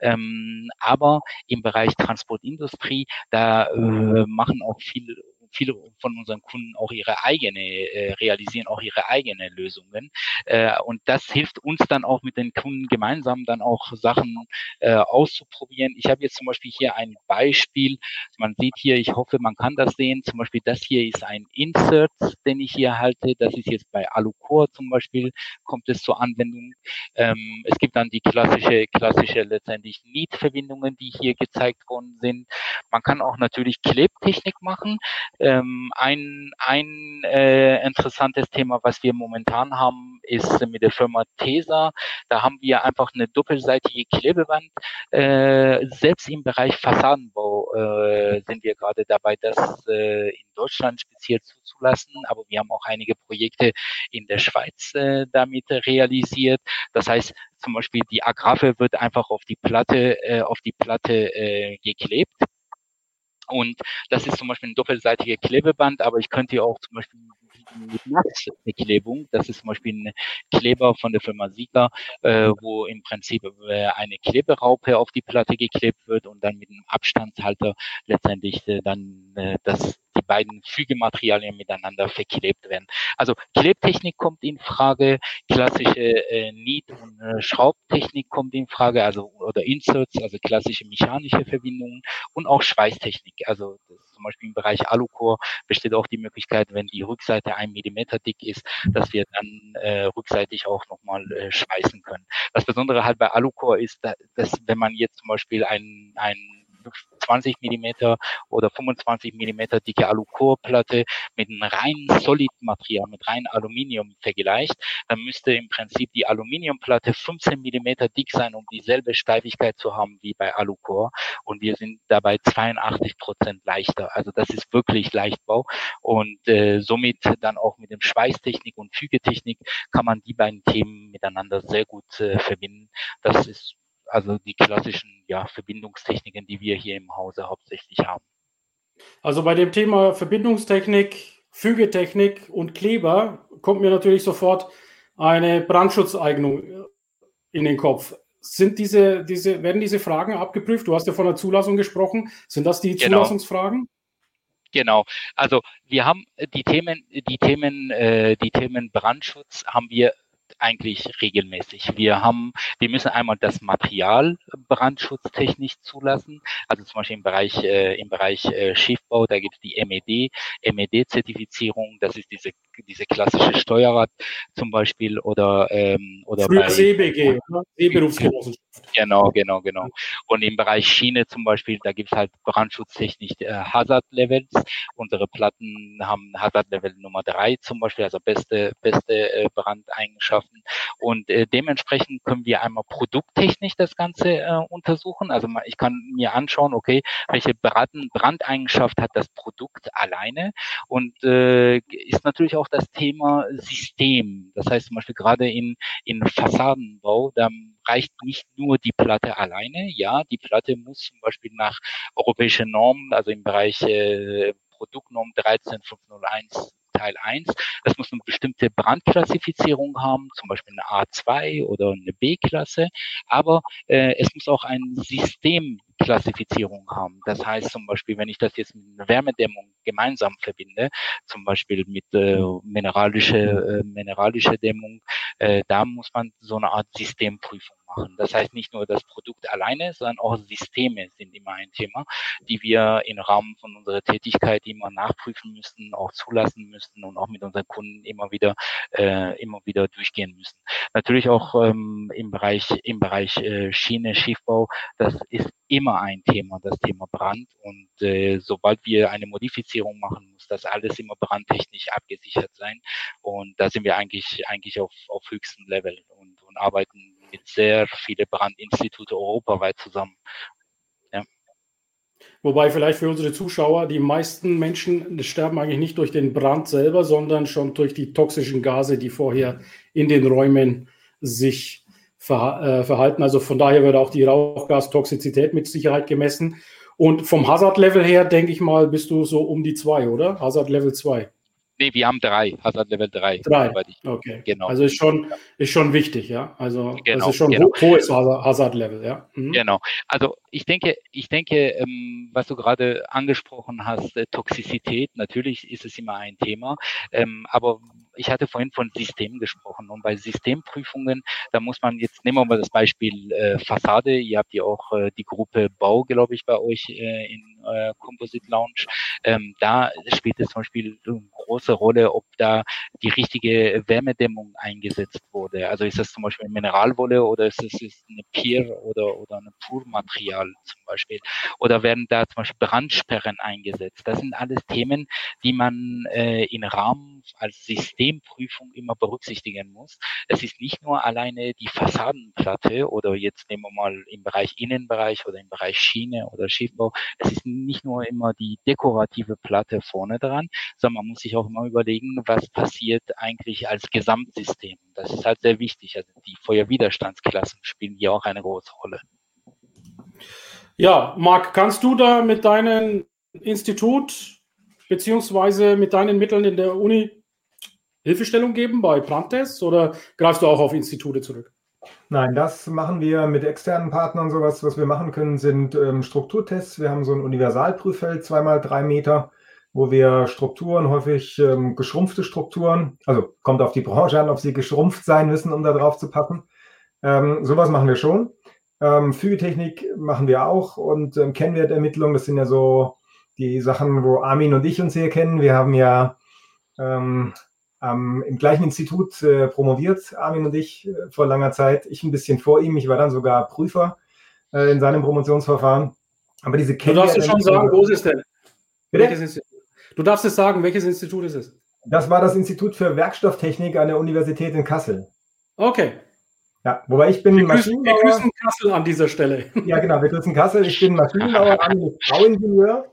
ähm, aber im Bereich Transport Transportindustrie, da äh, machen auch viele viele von unseren Kunden auch ihre eigene, äh, realisieren auch ihre eigene Lösungen. Äh, und das hilft uns dann auch mit den Kunden gemeinsam dann auch Sachen äh, auszuprobieren. Ich habe jetzt zum Beispiel hier ein Beispiel. Man sieht hier, ich hoffe, man kann das sehen. Zum Beispiel das hier ist ein Insert, den ich hier halte. Das ist jetzt bei Alucor zum Beispiel, kommt es zur Anwendung. Ähm, es gibt dann die klassische, klassische letztendlich Need-Verbindungen, die hier gezeigt worden sind. Man kann auch natürlich Klebtechnik machen. Ähm, ein ein äh, interessantes Thema, was wir momentan haben, ist mit der Firma TESA. Da haben wir einfach eine doppelseitige Klebeband. Äh, selbst im Bereich Fassadenbau äh, sind wir gerade dabei, das äh, in Deutschland speziell zuzulassen. Aber wir haben auch einige Projekte in der Schweiz äh, damit realisiert. Das heißt, zum Beispiel die Agrafe wird einfach auf die Platte, äh, auf die Platte äh, geklebt und das ist zum Beispiel ein doppelseitige Klebeband, aber ich könnte auch zum Beispiel mit Nassbeklebung, das ist zum Beispiel ein Kleber von der Firma Sieger, äh, wo im Prinzip äh, eine Kleberaupe auf die Platte geklebt wird und dann mit einem Abstandshalter letztendlich äh, dann äh, das beiden Fügematerialien miteinander verklebt werden. Also Klebtechnik kommt in Frage, klassische äh, Niet- und äh, Schraubtechnik kommt in Frage, also oder Inserts, also klassische mechanische Verbindungen und auch Schweißtechnik. Also zum Beispiel im Bereich Alucor besteht auch die Möglichkeit, wenn die Rückseite ein Millimeter dick ist, dass wir dann äh, rückseitig auch nochmal äh, schweißen können. Das Besondere halt bei Alucor ist, dass wenn man jetzt zum Beispiel ein, ein 20 Millimeter oder 25 Millimeter dicke Alucore-Platte mit einem reinen Solid-Material, mit reinem Aluminium vergleicht, dann müsste im Prinzip die Aluminiumplatte 15 Millimeter dick sein, um dieselbe Steifigkeit zu haben wie bei Alucore. Und wir sind dabei 82 Prozent leichter. Also das ist wirklich Leichtbau. Und äh, somit dann auch mit dem Schweißtechnik und Fügetechnik kann man die beiden Themen miteinander sehr gut äh, verbinden. Das ist also die klassischen ja, Verbindungstechniken, die wir hier im Hause hauptsächlich haben. Also bei dem Thema Verbindungstechnik, Fügetechnik und Kleber kommt mir natürlich sofort eine Brandschutzeignung in den Kopf. Sind diese, diese, werden diese Fragen abgeprüft? Du hast ja von der Zulassung gesprochen. Sind das die genau. Zulassungsfragen? Genau. Also wir haben die Themen, die Themen, äh, die Themen Brandschutz haben wir eigentlich regelmäßig. Wir haben, wir müssen einmal das Material brandschutztechnisch zulassen. Also zum Beispiel im Bereich, äh, im Bereich äh, Schiffbau, da gibt es die MED, MED-Zertifizierung. Das ist diese, diese klassische Steuerrad zum Beispiel oder, ähm, oder Früher bei, CBG, ne? Seeberufsgenossenschaft. Genau, genau, genau. Und im Bereich Schiene zum Beispiel, da gibt es halt brandschutztechnisch äh, Hazard-Levels. Unsere Platten haben Hazard-Level Nummer drei zum Beispiel, also beste, beste äh, Brandeigenschaften. Und äh, dementsprechend können wir einmal produkttechnisch das Ganze äh, untersuchen. Also ich kann mir anschauen, okay, welche Brand Brandeigenschaft hat das Produkt alleine und äh, ist natürlich auch das Thema System. Das heißt zum Beispiel gerade in, in Fassadenbau, da reicht nicht nur die Platte alleine. Ja, die Platte muss zum Beispiel nach europäischen Normen, also im Bereich äh, Produktnorm 13501 Teil 1. Das muss eine bestimmte Brandklassifizierung haben, zum Beispiel eine A2 oder eine B-Klasse. Aber äh, es muss auch ein System Klassifizierung haben. Das heißt zum Beispiel, wenn ich das jetzt mit einer Wärmedämmung gemeinsam verbinde, zum Beispiel mit äh, mineralische, äh, mineralische Dämmung, äh, da muss man so eine Art Systemprüfung machen. Das heißt nicht nur das Produkt alleine, sondern auch Systeme sind immer ein Thema, die wir im Rahmen von unserer Tätigkeit immer nachprüfen müssen, auch zulassen müssen und auch mit unseren Kunden immer wieder äh, immer wieder durchgehen müssen. Natürlich auch ähm, im Bereich im Bereich äh, Schiene, Schiffbau, das ist immer ein Thema, das Thema Brand. Und äh, sobald wir eine Modifizierung machen, muss das alles immer brandtechnisch abgesichert sein. Und da sind wir eigentlich eigentlich auf, auf höchstem Level und, und arbeiten mit sehr vielen Brandinstitute europaweit zusammen. Ja. Wobei vielleicht für unsere Zuschauer, die meisten Menschen sterben eigentlich nicht durch den Brand selber, sondern schon durch die toxischen Gase, die vorher in den Räumen sich äh, verhalten. Also von daher wird auch die Rauchgastoxizität mit Sicherheit gemessen. Und vom Hazard-Level her, denke ich mal, bist du so um die zwei, oder? Hazard-Level 2. Nee, wir haben drei, Hazard Level 3. Drei, okay. Genau. Also ist schon, ist schon wichtig, ja. Also genau, das ist schon genau. hohes Hazard Level, ja. Mhm. Genau. Also ich denke, ich denke, ähm, was du gerade angesprochen hast, äh, Toxizität, natürlich ist es immer ein Thema, ähm, aber ich hatte vorhin von Systemen gesprochen und bei Systemprüfungen, da muss man jetzt, nehmen wir mal das Beispiel äh, Fassade, ihr habt ja auch äh, die Gruppe Bau, glaube ich, bei euch äh, in äh, Composite Lounge, ähm, da spielt es zum Beispiel eine große Rolle, ob da die richtige Wärmedämmung eingesetzt wurde. Also ist das zum Beispiel Mineralwolle oder ist es ist eine Pier oder, oder ein Purmaterial zum Beispiel? Oder werden da zum Beispiel Brandsperren eingesetzt? Das sind alles Themen, die man äh, in Rahmen als Systemprüfung immer berücksichtigen muss. Es ist nicht nur alleine die Fassadenplatte oder jetzt nehmen wir mal im Bereich Innenbereich oder im Bereich Schiene oder Schiffbau. Es ist nicht nur immer die dekorative Platte vorne dran, sondern man muss sich auch immer überlegen, was passiert eigentlich als Gesamtsystem. Das ist halt sehr wichtig. Also die Feuerwiderstandsklassen spielen hier auch eine große Rolle. Ja, Marc, kannst du da mit deinem Institut beziehungsweise mit deinen Mitteln in der Uni Hilfestellung geben bei Brandtests oder greifst du auch auf Institute zurück? Nein, das machen wir mit externen Partnern. Sowas, was wir machen können, sind ähm, Strukturtests. Wir haben so ein Universalprüffeld, zweimal drei Meter, wo wir Strukturen, häufig ähm, geschrumpfte Strukturen, also kommt auf die Branche an, ob sie geschrumpft sein müssen, um da drauf zu passen. Ähm, sowas machen wir schon. Ähm, Fügetechnik machen wir auch und ähm, Kennwertermittlung, das sind ja so die Sachen, wo Armin und ich uns hier kennen. Wir haben ja ähm, ähm, im gleichen Institut äh, promoviert, Armin und ich, äh, vor langer Zeit. Ich ein bisschen vor ihm. Ich war dann sogar Prüfer äh, in seinem Promotionsverfahren. Aber diese Du darfst es schon sagen, wo ist es denn? Du darfst es sagen, welches Institut ist es? Das war das Institut für Werkstofftechnik an der Universität in Kassel. Okay. Ja, wobei ich bin wir grüßen, wir grüßen Kassel an dieser Stelle. Ja, genau, wir grüßen Kassel. Ich bin Maschinenbauer, Bauingenieur.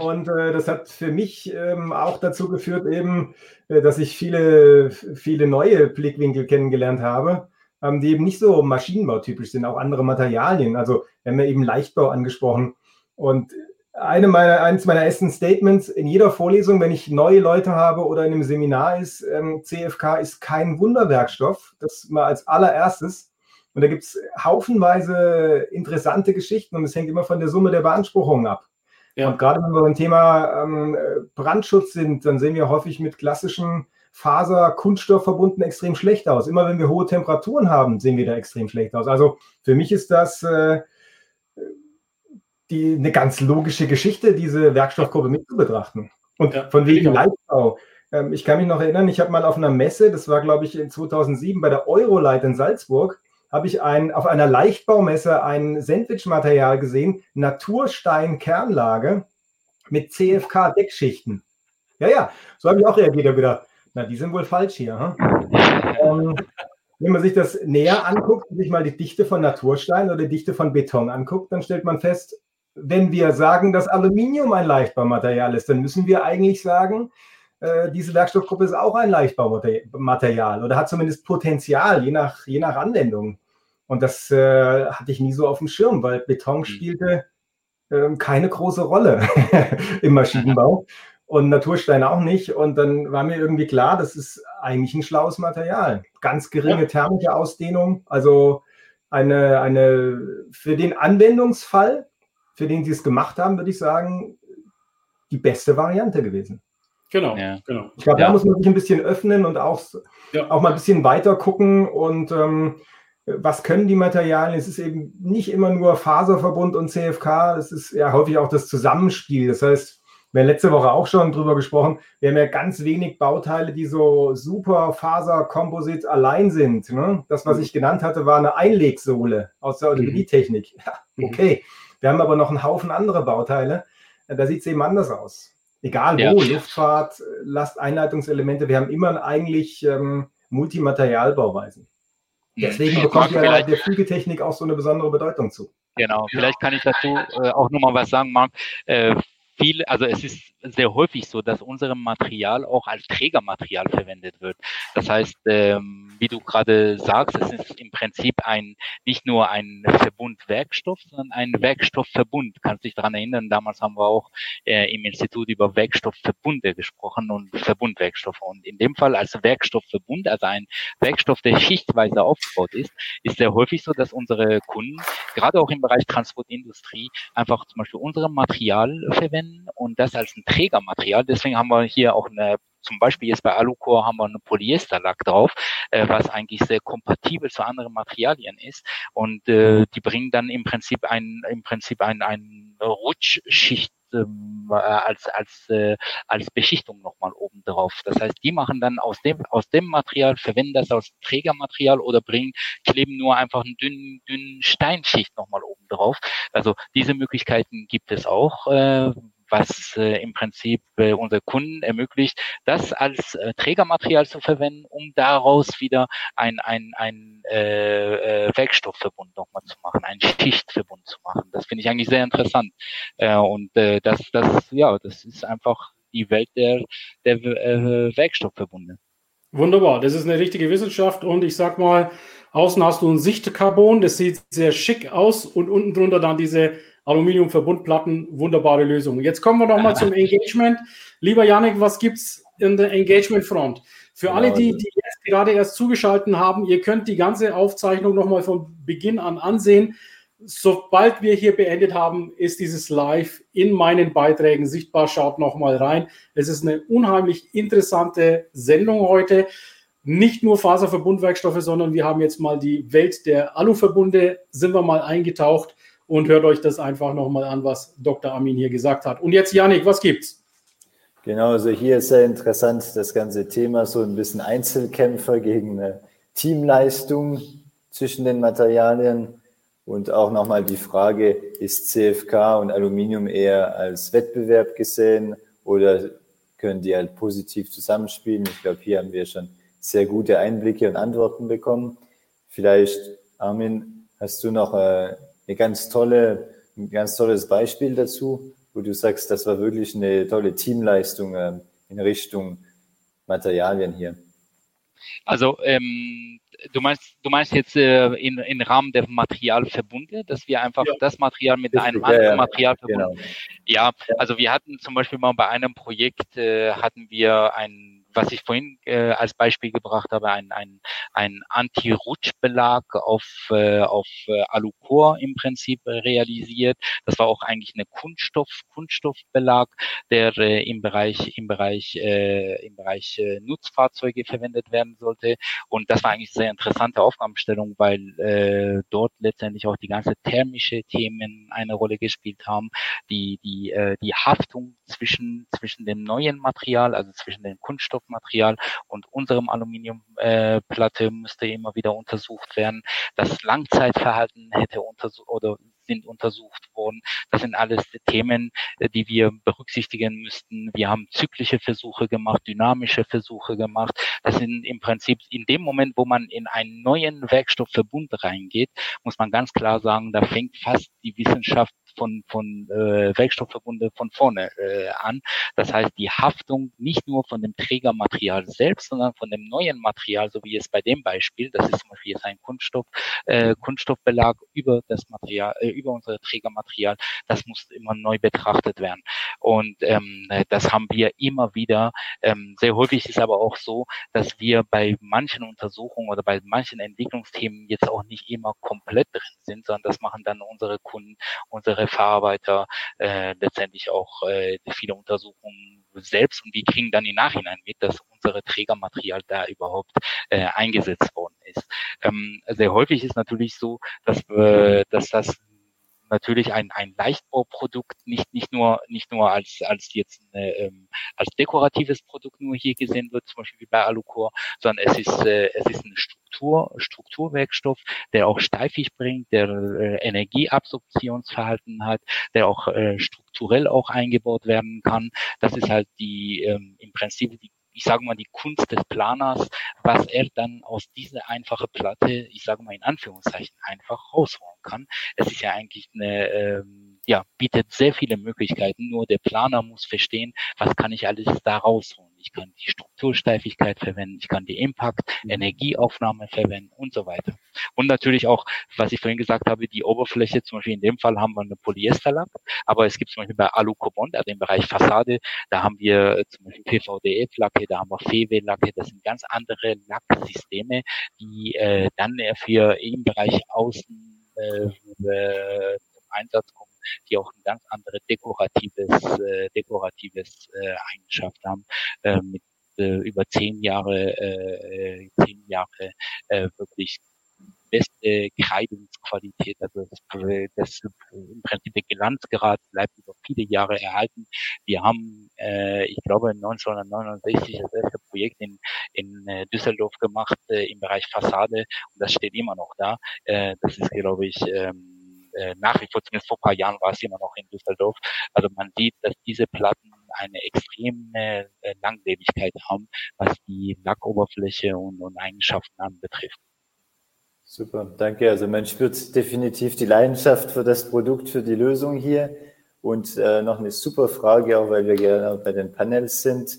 Und äh, das hat für mich ähm, auch dazu geführt, eben, äh, dass ich viele, viele neue Blickwinkel kennengelernt habe, ähm, die eben nicht so maschinenbautypisch sind, auch andere Materialien. Also wir haben ja eben Leichtbau angesprochen. Und eine meiner, eines meiner ersten Statements in jeder Vorlesung, wenn ich neue Leute habe oder in einem Seminar ist, ähm, CFK ist kein Wunderwerkstoff. Das mal als allererstes. Und da gibt es haufenweise interessante Geschichten und es hängt immer von der Summe der Beanspruchungen ab. Ja. Und gerade wenn wir beim Thema ähm, Brandschutz sind, dann sehen wir häufig mit klassischen Faser-Kunststoffverbunden extrem schlecht aus. Immer wenn wir hohe Temperaturen haben, sehen wir da extrem schlecht aus. Also für mich ist das äh, die, eine ganz logische Geschichte, diese Werkstoffgruppe mit zu betrachten. Und ja, von wegen Leichtbau. Ähm, ich kann mich noch erinnern, ich habe mal auf einer Messe, das war glaube ich in 2007 bei der Eurolight in Salzburg, habe ich ein, auf einer Leichtbaumesse ein Sandwich-Material gesehen, Naturstein-Kernlage mit CFK-Deckschichten. Ja, ja, so habe ich auch reagiert und gedacht, na, die sind wohl falsch hier. Hm? ähm, wenn man sich das näher anguckt, sich mal die Dichte von Naturstein oder die Dichte von Beton anguckt, dann stellt man fest, wenn wir sagen, dass Aluminium ein Leichtbaumaterial ist, dann müssen wir eigentlich sagen, äh, diese Werkstoffgruppe ist auch ein Leichtbaumaterial oder hat zumindest Potenzial, je nach, je nach Anwendung. Und das äh, hatte ich nie so auf dem Schirm, weil Beton mhm. spielte äh, keine große Rolle [LAUGHS] im Maschinenbau [LAUGHS] und Naturstein auch nicht. Und dann war mir irgendwie klar, das ist eigentlich ein schlaues Material. Ganz geringe thermische Ausdehnung, also eine, eine für den Anwendungsfall für den sie es gemacht haben, würde ich sagen, die beste Variante gewesen. Genau, ja. genau. Ich glaube, ja. da muss man sich ein bisschen öffnen und auch, ja. auch mal ein bisschen weiter gucken und ähm, was können die Materialien? Es ist eben nicht immer nur Faserverbund und CFK, es ist ja häufig auch das Zusammenspiel. Das heißt, wir haben letzte Woche auch schon drüber gesprochen, wir haben ja ganz wenig Bauteile, die so super Faser-Komposit allein sind. Ne? Das, was mhm. ich genannt hatte, war eine Einlegsohle aus der Orthopädie-Technik. Ja, mhm. okay. Wir haben aber noch einen Haufen andere Bauteile. Da sieht es eben anders aus. Egal wo, ja. Luftfahrt, Lasteinleitungselemente, wir haben immer eigentlich ähm, Multimaterialbauweisen. Deswegen bekommt ja der Flügetechnik auch so eine besondere Bedeutung zu. Genau, vielleicht kann ich dazu äh, auch nochmal was sagen, Marc. Äh, viel, also es ist sehr häufig so, dass unser Material auch als Trägermaterial verwendet wird. Das heißt, ähm, wie du gerade sagst, es ist im Prinzip ein nicht nur ein Verbund-Werkstoff, sondern ein Werkstoffverbund. Kannst dich daran erinnern, damals haben wir auch äh, im Institut über Werkstoffverbunde gesprochen und Verbundwerkstoffe. Und in dem Fall als Werkstoffverbund, also ein Werkstoff, der schichtweise aufgebaut ist, ist sehr häufig so, dass unsere Kunden, gerade auch im Bereich Transportindustrie, einfach zum Beispiel unsere Material verwenden und das als ein Trägermaterial. Deswegen haben wir hier auch eine zum Beispiel jetzt bei Alucor haben wir eine Polyesterlack drauf, äh, was eigentlich sehr kompatibel zu anderen Materialien ist. Und äh, die bringen dann im Prinzip ein, im Prinzip ein, ein Rutschschicht ähm, äh, als als äh, als Beschichtung nochmal oben drauf. Das heißt, die machen dann aus dem aus dem Material verwenden das als Trägermaterial oder bringen kleben nur einfach einen dünnen dünnen Steinschicht nochmal oben drauf. Also diese Möglichkeiten gibt es auch. Äh, was äh, im Prinzip äh, unsere Kunden ermöglicht, das als äh, Trägermaterial zu verwenden, um daraus wieder ein, ein, ein äh, äh, Werkstoffverbund nochmal zu machen, einen Schichtverbund zu machen. Das finde ich eigentlich sehr interessant. Äh, und äh, das, das, ja, das ist einfach die Welt der, der äh, Werkstoffverbunde. Wunderbar, das ist eine richtige Wissenschaft und ich sag mal, außen hast du ein Sichtcarbon, das sieht sehr schick aus und unten drunter dann diese Aluminiumverbundplatten, wunderbare Lösung. Jetzt kommen wir nochmal zum [LAUGHS] Engagement. Lieber Janik, was gibt es in der Engagement-Front? Für ja, alle, die, die jetzt gerade erst zugeschaltet haben, ihr könnt die ganze Aufzeichnung nochmal von Beginn an ansehen. Sobald wir hier beendet haben, ist dieses Live in meinen Beiträgen sichtbar. Schaut nochmal rein. Es ist eine unheimlich interessante Sendung heute. Nicht nur Faserverbundwerkstoffe, sondern wir haben jetzt mal die Welt der Aluverbunde, sind wir mal eingetaucht und hört euch das einfach nochmal an, was Dr. Amin hier gesagt hat. Und jetzt, Janik, was gibt's? Genau, also hier ist sehr interessant das ganze Thema, so ein bisschen Einzelkämpfer gegen eine Teamleistung zwischen den Materialien. Und auch nochmal die Frage, ist CFK und Aluminium eher als Wettbewerb gesehen oder können die halt positiv zusammenspielen? Ich glaube, hier haben wir schon sehr gute Einblicke und Antworten bekommen. Vielleicht, Armin, hast du noch äh, eine ganz tolle, ein ganz tolles Beispiel dazu, wo du sagst, das war wirklich eine tolle Teamleistung äh, in Richtung Materialien hier? Also ähm, du meinst, du meinst jetzt äh, in, in Rahmen der Materialverbunde, dass wir einfach ja. das Material mit Richtig, einem anderen ja, ja. Material verbunden. Genau. Ja, also wir hatten zum Beispiel mal bei einem Projekt äh, hatten wir ein was ich vorhin äh, als Beispiel gebracht habe, ein, ein, ein Anti-Rutschbelag auf, äh, auf äh, Alucor im Prinzip realisiert. Das war auch eigentlich eine Kunststoff, Kunststoffbelag, der äh, im Bereich, im Bereich, äh, im Bereich äh, Nutzfahrzeuge verwendet werden sollte. Und das war eigentlich eine sehr interessante Aufgabenstellung, weil äh, dort letztendlich auch die ganze thermische Themen eine Rolle gespielt haben, die, die, äh, die Haftung zwischen, zwischen dem neuen Material, also zwischen dem Kunststoff Kunststoffmaterial und unserem Aluminiumplatte äh, müsste immer wieder untersucht werden. Das Langzeitverhalten hätte untersucht oder sind untersucht worden. Das sind alles Themen, äh, die wir berücksichtigen müssten. Wir haben zyklische Versuche gemacht, dynamische Versuche gemacht. Das sind im Prinzip in dem Moment, wo man in einen neuen Werkstoffverbund reingeht, muss man ganz klar sagen, da fängt fast die Wissenschaft von, von äh, Werkstoffverbunde von vorne äh, an. Das heißt, die Haftung nicht nur von dem Trägermaterial selbst, sondern von dem neuen Material, so wie es bei dem Beispiel, das ist zum Beispiel jetzt ein Kunststoff, äh, Kunststoffbelag über das Material, äh, über unser Trägermaterial, das muss immer neu betrachtet werden. Und ähm, das haben wir immer wieder. Ähm, sehr häufig ist aber auch so, dass wir bei manchen Untersuchungen oder bei manchen Entwicklungsthemen jetzt auch nicht immer komplett drin sind, sondern das machen dann unsere Kunden, unsere Verarbeiter äh, letztendlich auch äh, viele Untersuchungen selbst und wir kriegen dann im Nachhinein mit, dass unsere Trägermaterial da überhaupt äh, eingesetzt worden ist. Ähm, sehr häufig ist natürlich so, dass, äh, dass das natürlich ein, ein Leichtbauprodukt nicht, nicht nur, nicht nur als, als jetzt eine, ähm, als dekoratives Produkt nur hier gesehen wird, zum Beispiel wie bei Alucor, sondern es ist, äh, es ist ein Struktur, Strukturwerkstoff, der auch Steifig bringt, der äh, Energieabsorptionsverhalten hat, der auch äh, strukturell auch eingebaut werden kann. Das ist halt die ähm, im Prinzip die ich sage mal, die Kunst des Planers, was er dann aus dieser einfachen Platte, ich sage mal in Anführungszeichen, einfach rausholen kann. Es ist ja eigentlich eine, ähm, ja, bietet sehr viele Möglichkeiten, nur der Planer muss verstehen, was kann ich alles da rausholen ich kann die Struktursteifigkeit verwenden, ich kann die Impact, mhm. Energieaufnahme verwenden und so weiter. Und natürlich auch, was ich vorhin gesagt habe, die Oberfläche, zum Beispiel in dem Fall haben wir eine Polyesterlack, aber es gibt zum Beispiel bei Alucobond, also im Bereich Fassade, da haben wir zum Beispiel PVDF-Lacke, da haben wir FEW-Lacke, das sind ganz andere Lacksysteme, die äh, dann für im Bereich Außen äh, äh, zum Einsatz kommen die auch ein ganz andere dekoratives, äh, dekoratives äh, Eigenschaft haben, äh, mit äh, über zehn Jahre, äh, zehn Jahre äh, wirklich beste Kreidungsqualität, also das, das im Prinzip der Glanzgrad bleibt über viele Jahre erhalten. Wir haben, äh, ich glaube, 1969 das erste Projekt in, in äh, Düsseldorf gemacht äh, im Bereich Fassade und das steht immer noch da. Äh, das ist, glaube ich, ähm, äh, nach wie vor, zumindest vor ein paar Jahren war es immer noch in Düsseldorf. Also man sieht, dass diese Platten eine extreme äh, Langlebigkeit haben, was die Lackoberfläche und, und Eigenschaften anbetrifft. Super, danke. Also man spürt definitiv die Leidenschaft für das Produkt, für die Lösung hier. Und äh, noch eine super Frage, auch weil wir gerne bei den Panels sind.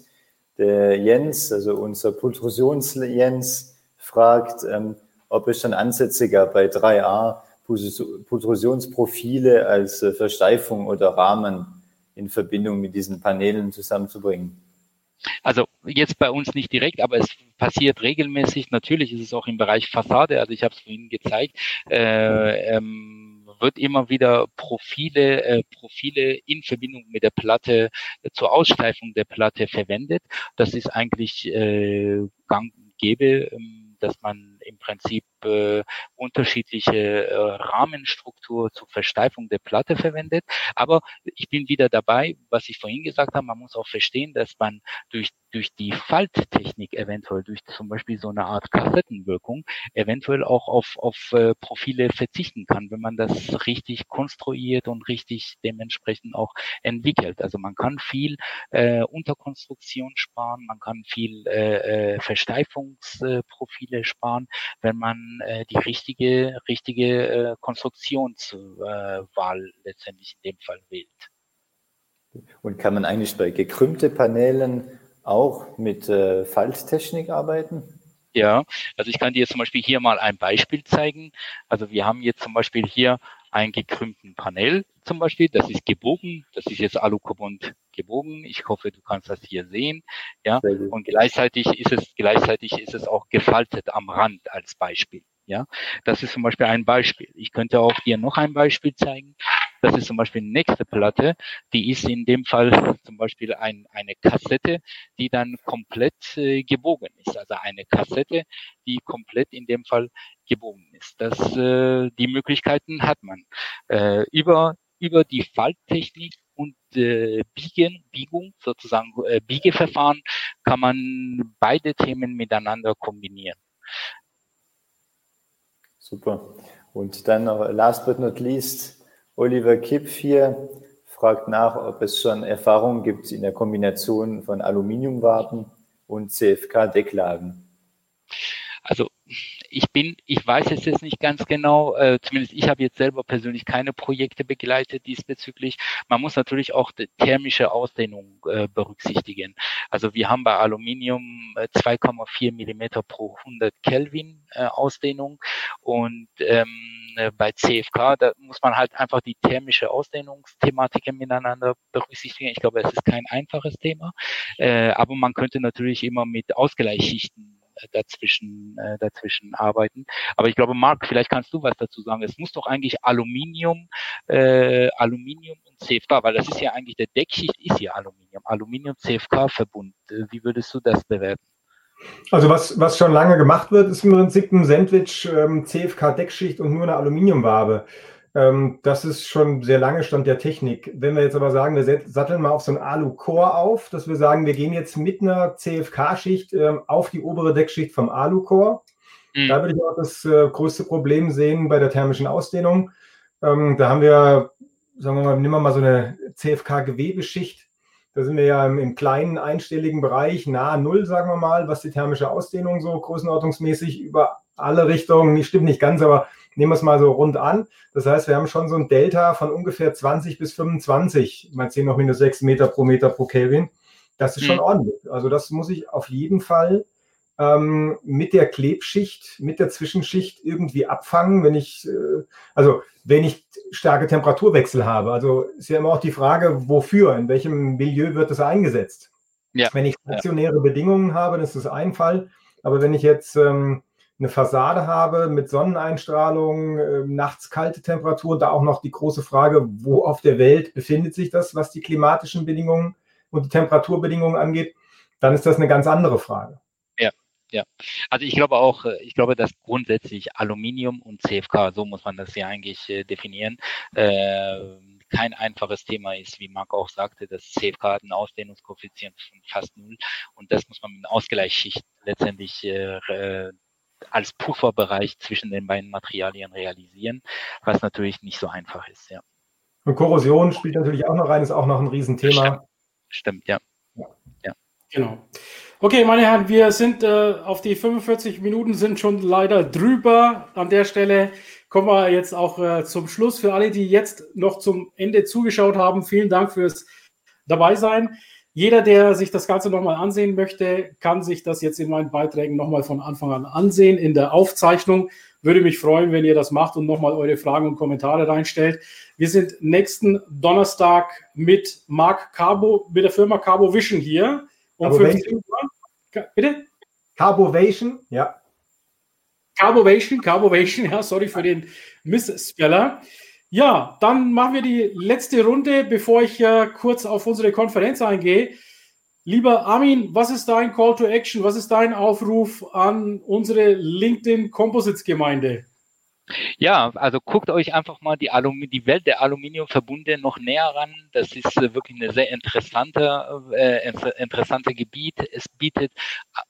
Der Jens, also unser Pultrusions-Jens, fragt, ähm, ob es schon Ansätze gab bei 3a, Pultrusionsprofile als äh, Versteifung oder Rahmen in Verbindung mit diesen Paneelen zusammenzubringen? Also jetzt bei uns nicht direkt, aber es passiert regelmäßig. Natürlich ist es auch im Bereich Fassade, also ich habe es vorhin gezeigt, äh, ähm, wird immer wieder Profile, äh, Profile in Verbindung mit der Platte äh, zur Aussteifung der Platte verwendet. Das ist eigentlich äh, gang und gäbe. Ähm, dass man im Prinzip äh, unterschiedliche äh, Rahmenstruktur zur Versteifung der Platte verwendet. Aber ich bin wieder dabei, was ich vorhin gesagt habe, man muss auch verstehen, dass man durch durch die Falttechnik eventuell, durch zum Beispiel so eine Art Kassettenwirkung, eventuell auch auf, auf äh, Profile verzichten kann, wenn man das richtig konstruiert und richtig dementsprechend auch entwickelt. Also man kann viel äh, Unterkonstruktion sparen, man kann viel äh, äh, Versteifungsprofile sparen, wenn man äh, die richtige, richtige äh, Konstruktionswahl äh, letztendlich in dem Fall wählt. Und kann man eigentlich bei gekrümmte Paneelen auch mit äh, Falttechnik arbeiten? Ja, also ich kann dir zum Beispiel hier mal ein Beispiel zeigen. Also wir haben jetzt zum Beispiel hier einen gekrümmten Panel zum Beispiel. Das ist gebogen. Das ist jetzt Alucarbon gebogen. Ich hoffe, du kannst das hier sehen. Ja, und gleichzeitig ist es, gleichzeitig ist es auch gefaltet am Rand als Beispiel. Ja, das ist zum Beispiel ein Beispiel. Ich könnte auch dir noch ein Beispiel zeigen. Das ist zum Beispiel die nächste Platte. Die ist in dem Fall zum Beispiel ein, eine Kassette, die dann komplett äh, gebogen ist. Also eine Kassette, die komplett in dem Fall gebogen ist. Das, äh, die Möglichkeiten hat man. Äh, über, über die Falttechnik und äh, Biegen, Biegung, sozusagen äh, Biegeverfahren, kann man beide Themen miteinander kombinieren. Super. Und dann noch last but not least, Oliver Kipf hier fragt nach, ob es schon Erfahrungen gibt in der Kombination von Aluminiumwaben und CFK-Decklagen. Also ich bin, ich weiß es jetzt nicht ganz genau, äh, zumindest ich habe jetzt selber persönlich keine Projekte begleitet diesbezüglich. Man muss natürlich auch die thermische Ausdehnung äh, berücksichtigen. Also wir haben bei Aluminium äh, 2,4 Millimeter pro 100 Kelvin äh, Ausdehnung und ähm, äh, bei CFK, da muss man halt einfach die thermische Ausdehnungsthematiken miteinander berücksichtigen. Ich glaube, es ist kein einfaches Thema, äh, aber man könnte natürlich immer mit Ausgleichsschichten dazwischen, äh, dazwischen arbeiten. Aber ich glaube, Marc, vielleicht kannst du was dazu sagen. Es muss doch eigentlich Aluminium, äh, Aluminium und CFK, weil das ist ja eigentlich der Deckschicht ist ja Aluminium, Aluminium-CFK-Verbund. Äh, wie würdest du das bewerten? Also was, was schon lange gemacht wird, ist im Prinzip ein Sandwich ähm, CFK-Deckschicht und nur eine Aluminiumwabe. Ähm, das ist schon sehr lange Stand der Technik. Wenn wir jetzt aber sagen, wir satteln mal auf so ein Alu-Core auf, dass wir sagen, wir gehen jetzt mit einer CFK-Schicht ähm, auf die obere Deckschicht vom Alu-Core. Mhm. Da würde ich auch das äh, größte Problem sehen bei der thermischen Ausdehnung. Ähm, da haben wir, sagen wir mal, nehmen wir mal so eine CFK-Gewebeschicht. Da sind wir ja im, im, kleinen einstelligen Bereich, nahe Null, sagen wir mal, was die thermische Ausdehnung so größenordnungsmäßig über alle Richtungen, nicht stimmt nicht ganz, aber nehmen wir es mal so rund an. Das heißt, wir haben schon so ein Delta von ungefähr 20 bis 25, mal 10 noch minus 6 Meter pro Meter pro Kelvin. Das ist schon mhm. ordentlich. Also das muss ich auf jeden Fall ähm, mit der Klebschicht, mit der Zwischenschicht irgendwie abfangen, wenn ich, äh, also wenn ich starke Temperaturwechsel habe. Also ist ja immer auch die Frage, wofür, in welchem Milieu wird das eingesetzt. Ja. Wenn ich stationäre ja. Bedingungen habe, dann ist das ein Fall. Aber wenn ich jetzt ähm, eine Fassade habe mit Sonneneinstrahlung, äh, nachts kalte Temperaturen, da auch noch die große Frage, wo auf der Welt befindet sich das, was die klimatischen Bedingungen und die Temperaturbedingungen angeht, dann ist das eine ganz andere Frage. Ja. Also ich glaube auch, äh, ich glaube, dass grundsätzlich Aluminium und CFK, so muss man das ja eigentlich äh, definieren, äh, kein einfaches Thema ist, wie Marc auch sagte, das CFK hat einen Ausdehnungskoeffizient von fast null und das muss man mit einer Ausgleichsschicht letztendlich äh, als Pufferbereich zwischen den beiden Materialien realisieren, was natürlich nicht so einfach ist, ja. Und Korrosion spielt natürlich auch noch rein, ist auch noch ein Riesenthema. Stimmt, Stimmt ja. ja. ja. Genau. Okay, meine Herren, wir sind äh, auf die 45 Minuten sind schon leider drüber. An der Stelle kommen wir jetzt auch äh, zum Schluss. Für alle, die jetzt noch zum Ende zugeschaut haben, vielen Dank fürs dabei sein. Jeder, der sich das Ganze nochmal ansehen möchte, kann sich das jetzt in meinen Beiträgen nochmal von Anfang an ansehen in der Aufzeichnung. Würde mich freuen, wenn ihr das macht und nochmal eure Fragen und Kommentare reinstellt. Wir sind nächsten Donnerstag mit Marc Cabo, mit der Firma Cabo Vision hier. Um 15 Uhr. Bitte? Carbovation, ja. Carbovation, Carbovation, [LAUGHS] ja, sorry für den Missspeller. Ja, dann machen wir die letzte Runde, bevor ich äh, kurz auf unsere Konferenz eingehe. Lieber Armin, was ist dein Call to Action? Was ist dein Aufruf an unsere LinkedIn Composites Gemeinde? Ja, also guckt euch einfach mal die, Alum die Welt der Aluminiumverbunde noch näher ran. Das ist äh, wirklich eine sehr interessante, äh, interessante Gebiet. Es bietet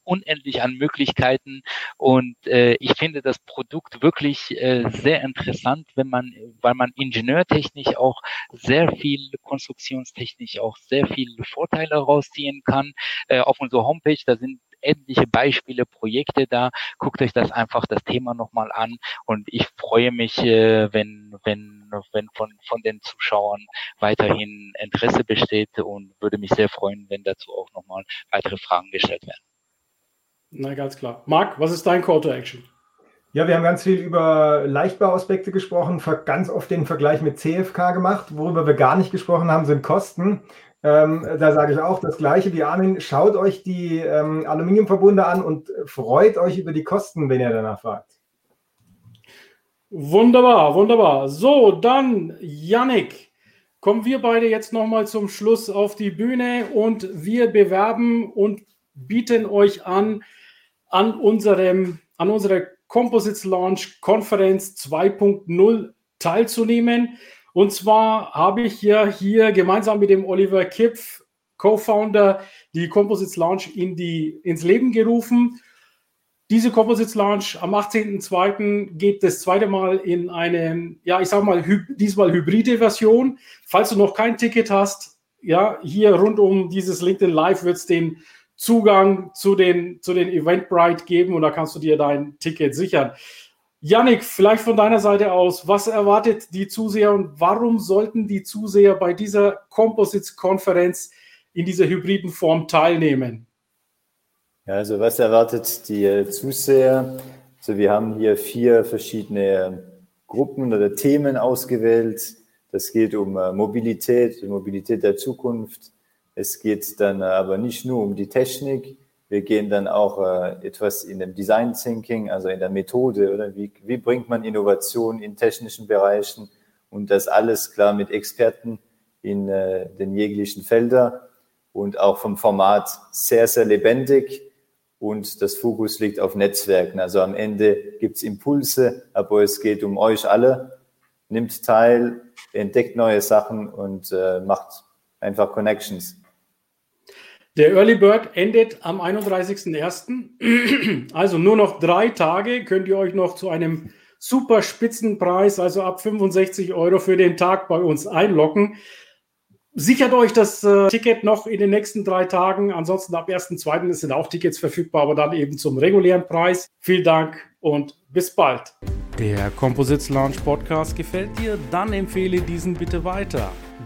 unendlich an Möglichkeiten und äh, ich finde das Produkt wirklich äh, sehr interessant, wenn man, weil man ingenieurtechnisch auch sehr viel konstruktionstechnisch auch sehr viele Vorteile rausziehen kann. Äh, auf unserer Homepage, da sind etliche Beispiele, Projekte da. Guckt euch das einfach das Thema nochmal an und ich freue mich, äh, wenn, wenn, wenn von, von den Zuschauern weiterhin Interesse besteht und würde mich sehr freuen, wenn dazu auch nochmal weitere Fragen gestellt werden. Na, ganz klar. Marc, was ist dein Call to Action? Ja, wir haben ganz viel über Leichtbauaspekte gesprochen, ganz oft den Vergleich mit CFK gemacht. Worüber wir gar nicht gesprochen haben, sind Kosten. Ähm, da sage ich auch das Gleiche wie Armin. Schaut euch die ähm, Aluminiumverbunde an und freut euch über die Kosten, wenn ihr danach fragt. Wunderbar, wunderbar. So, dann Yannick, kommen wir beide jetzt nochmal zum Schluss auf die Bühne und wir bewerben und bieten euch an, an, unserem, an unserer Composites Launch Konferenz 2.0 teilzunehmen. Und zwar habe ich ja hier gemeinsam mit dem Oliver Kipf, Co-Founder, die Composites Launch in die, ins Leben gerufen. Diese Composites Launch am 18.02. geht das zweite Mal in eine, ja, ich sage mal, diesmal hybride Version. Falls du noch kein Ticket hast, ja, hier rund um dieses LinkedIn Live wird es den Zugang zu den, zu den Eventbrite geben und da kannst du dir dein Ticket sichern. Yannick, vielleicht von deiner Seite aus, was erwartet die Zuseher und warum sollten die Zuseher bei dieser Composites-Konferenz in dieser hybriden Form teilnehmen? Ja, also was erwartet die äh, Zuseher? Also wir haben hier vier verschiedene Gruppen oder Themen ausgewählt. Das geht um äh, Mobilität, die Mobilität der Zukunft. Es geht dann äh, aber nicht nur um die Technik, wir gehen dann auch äh, etwas in dem Design Thinking, also in der Methode, oder wie, wie bringt man Innovation in technischen Bereichen und das alles klar mit Experten in äh, den jeglichen Feldern und auch vom Format sehr, sehr lebendig und das Fokus liegt auf Netzwerken. Also am Ende gibt's Impulse, aber es geht um euch alle. Nimmt teil, entdeckt neue Sachen und äh, macht einfach Connections. Der Early Bird endet am 31.01. Also nur noch drei Tage könnt ihr euch noch zu einem super Spitzenpreis, also ab 65 Euro für den Tag bei uns einloggen. Sichert euch das äh, Ticket noch in den nächsten drei Tagen. Ansonsten ab 1.2. sind auch Tickets verfügbar, aber dann eben zum regulären Preis. Vielen Dank und bis bald. Der Composites Launch Podcast gefällt dir? Dann empfehle diesen bitte weiter.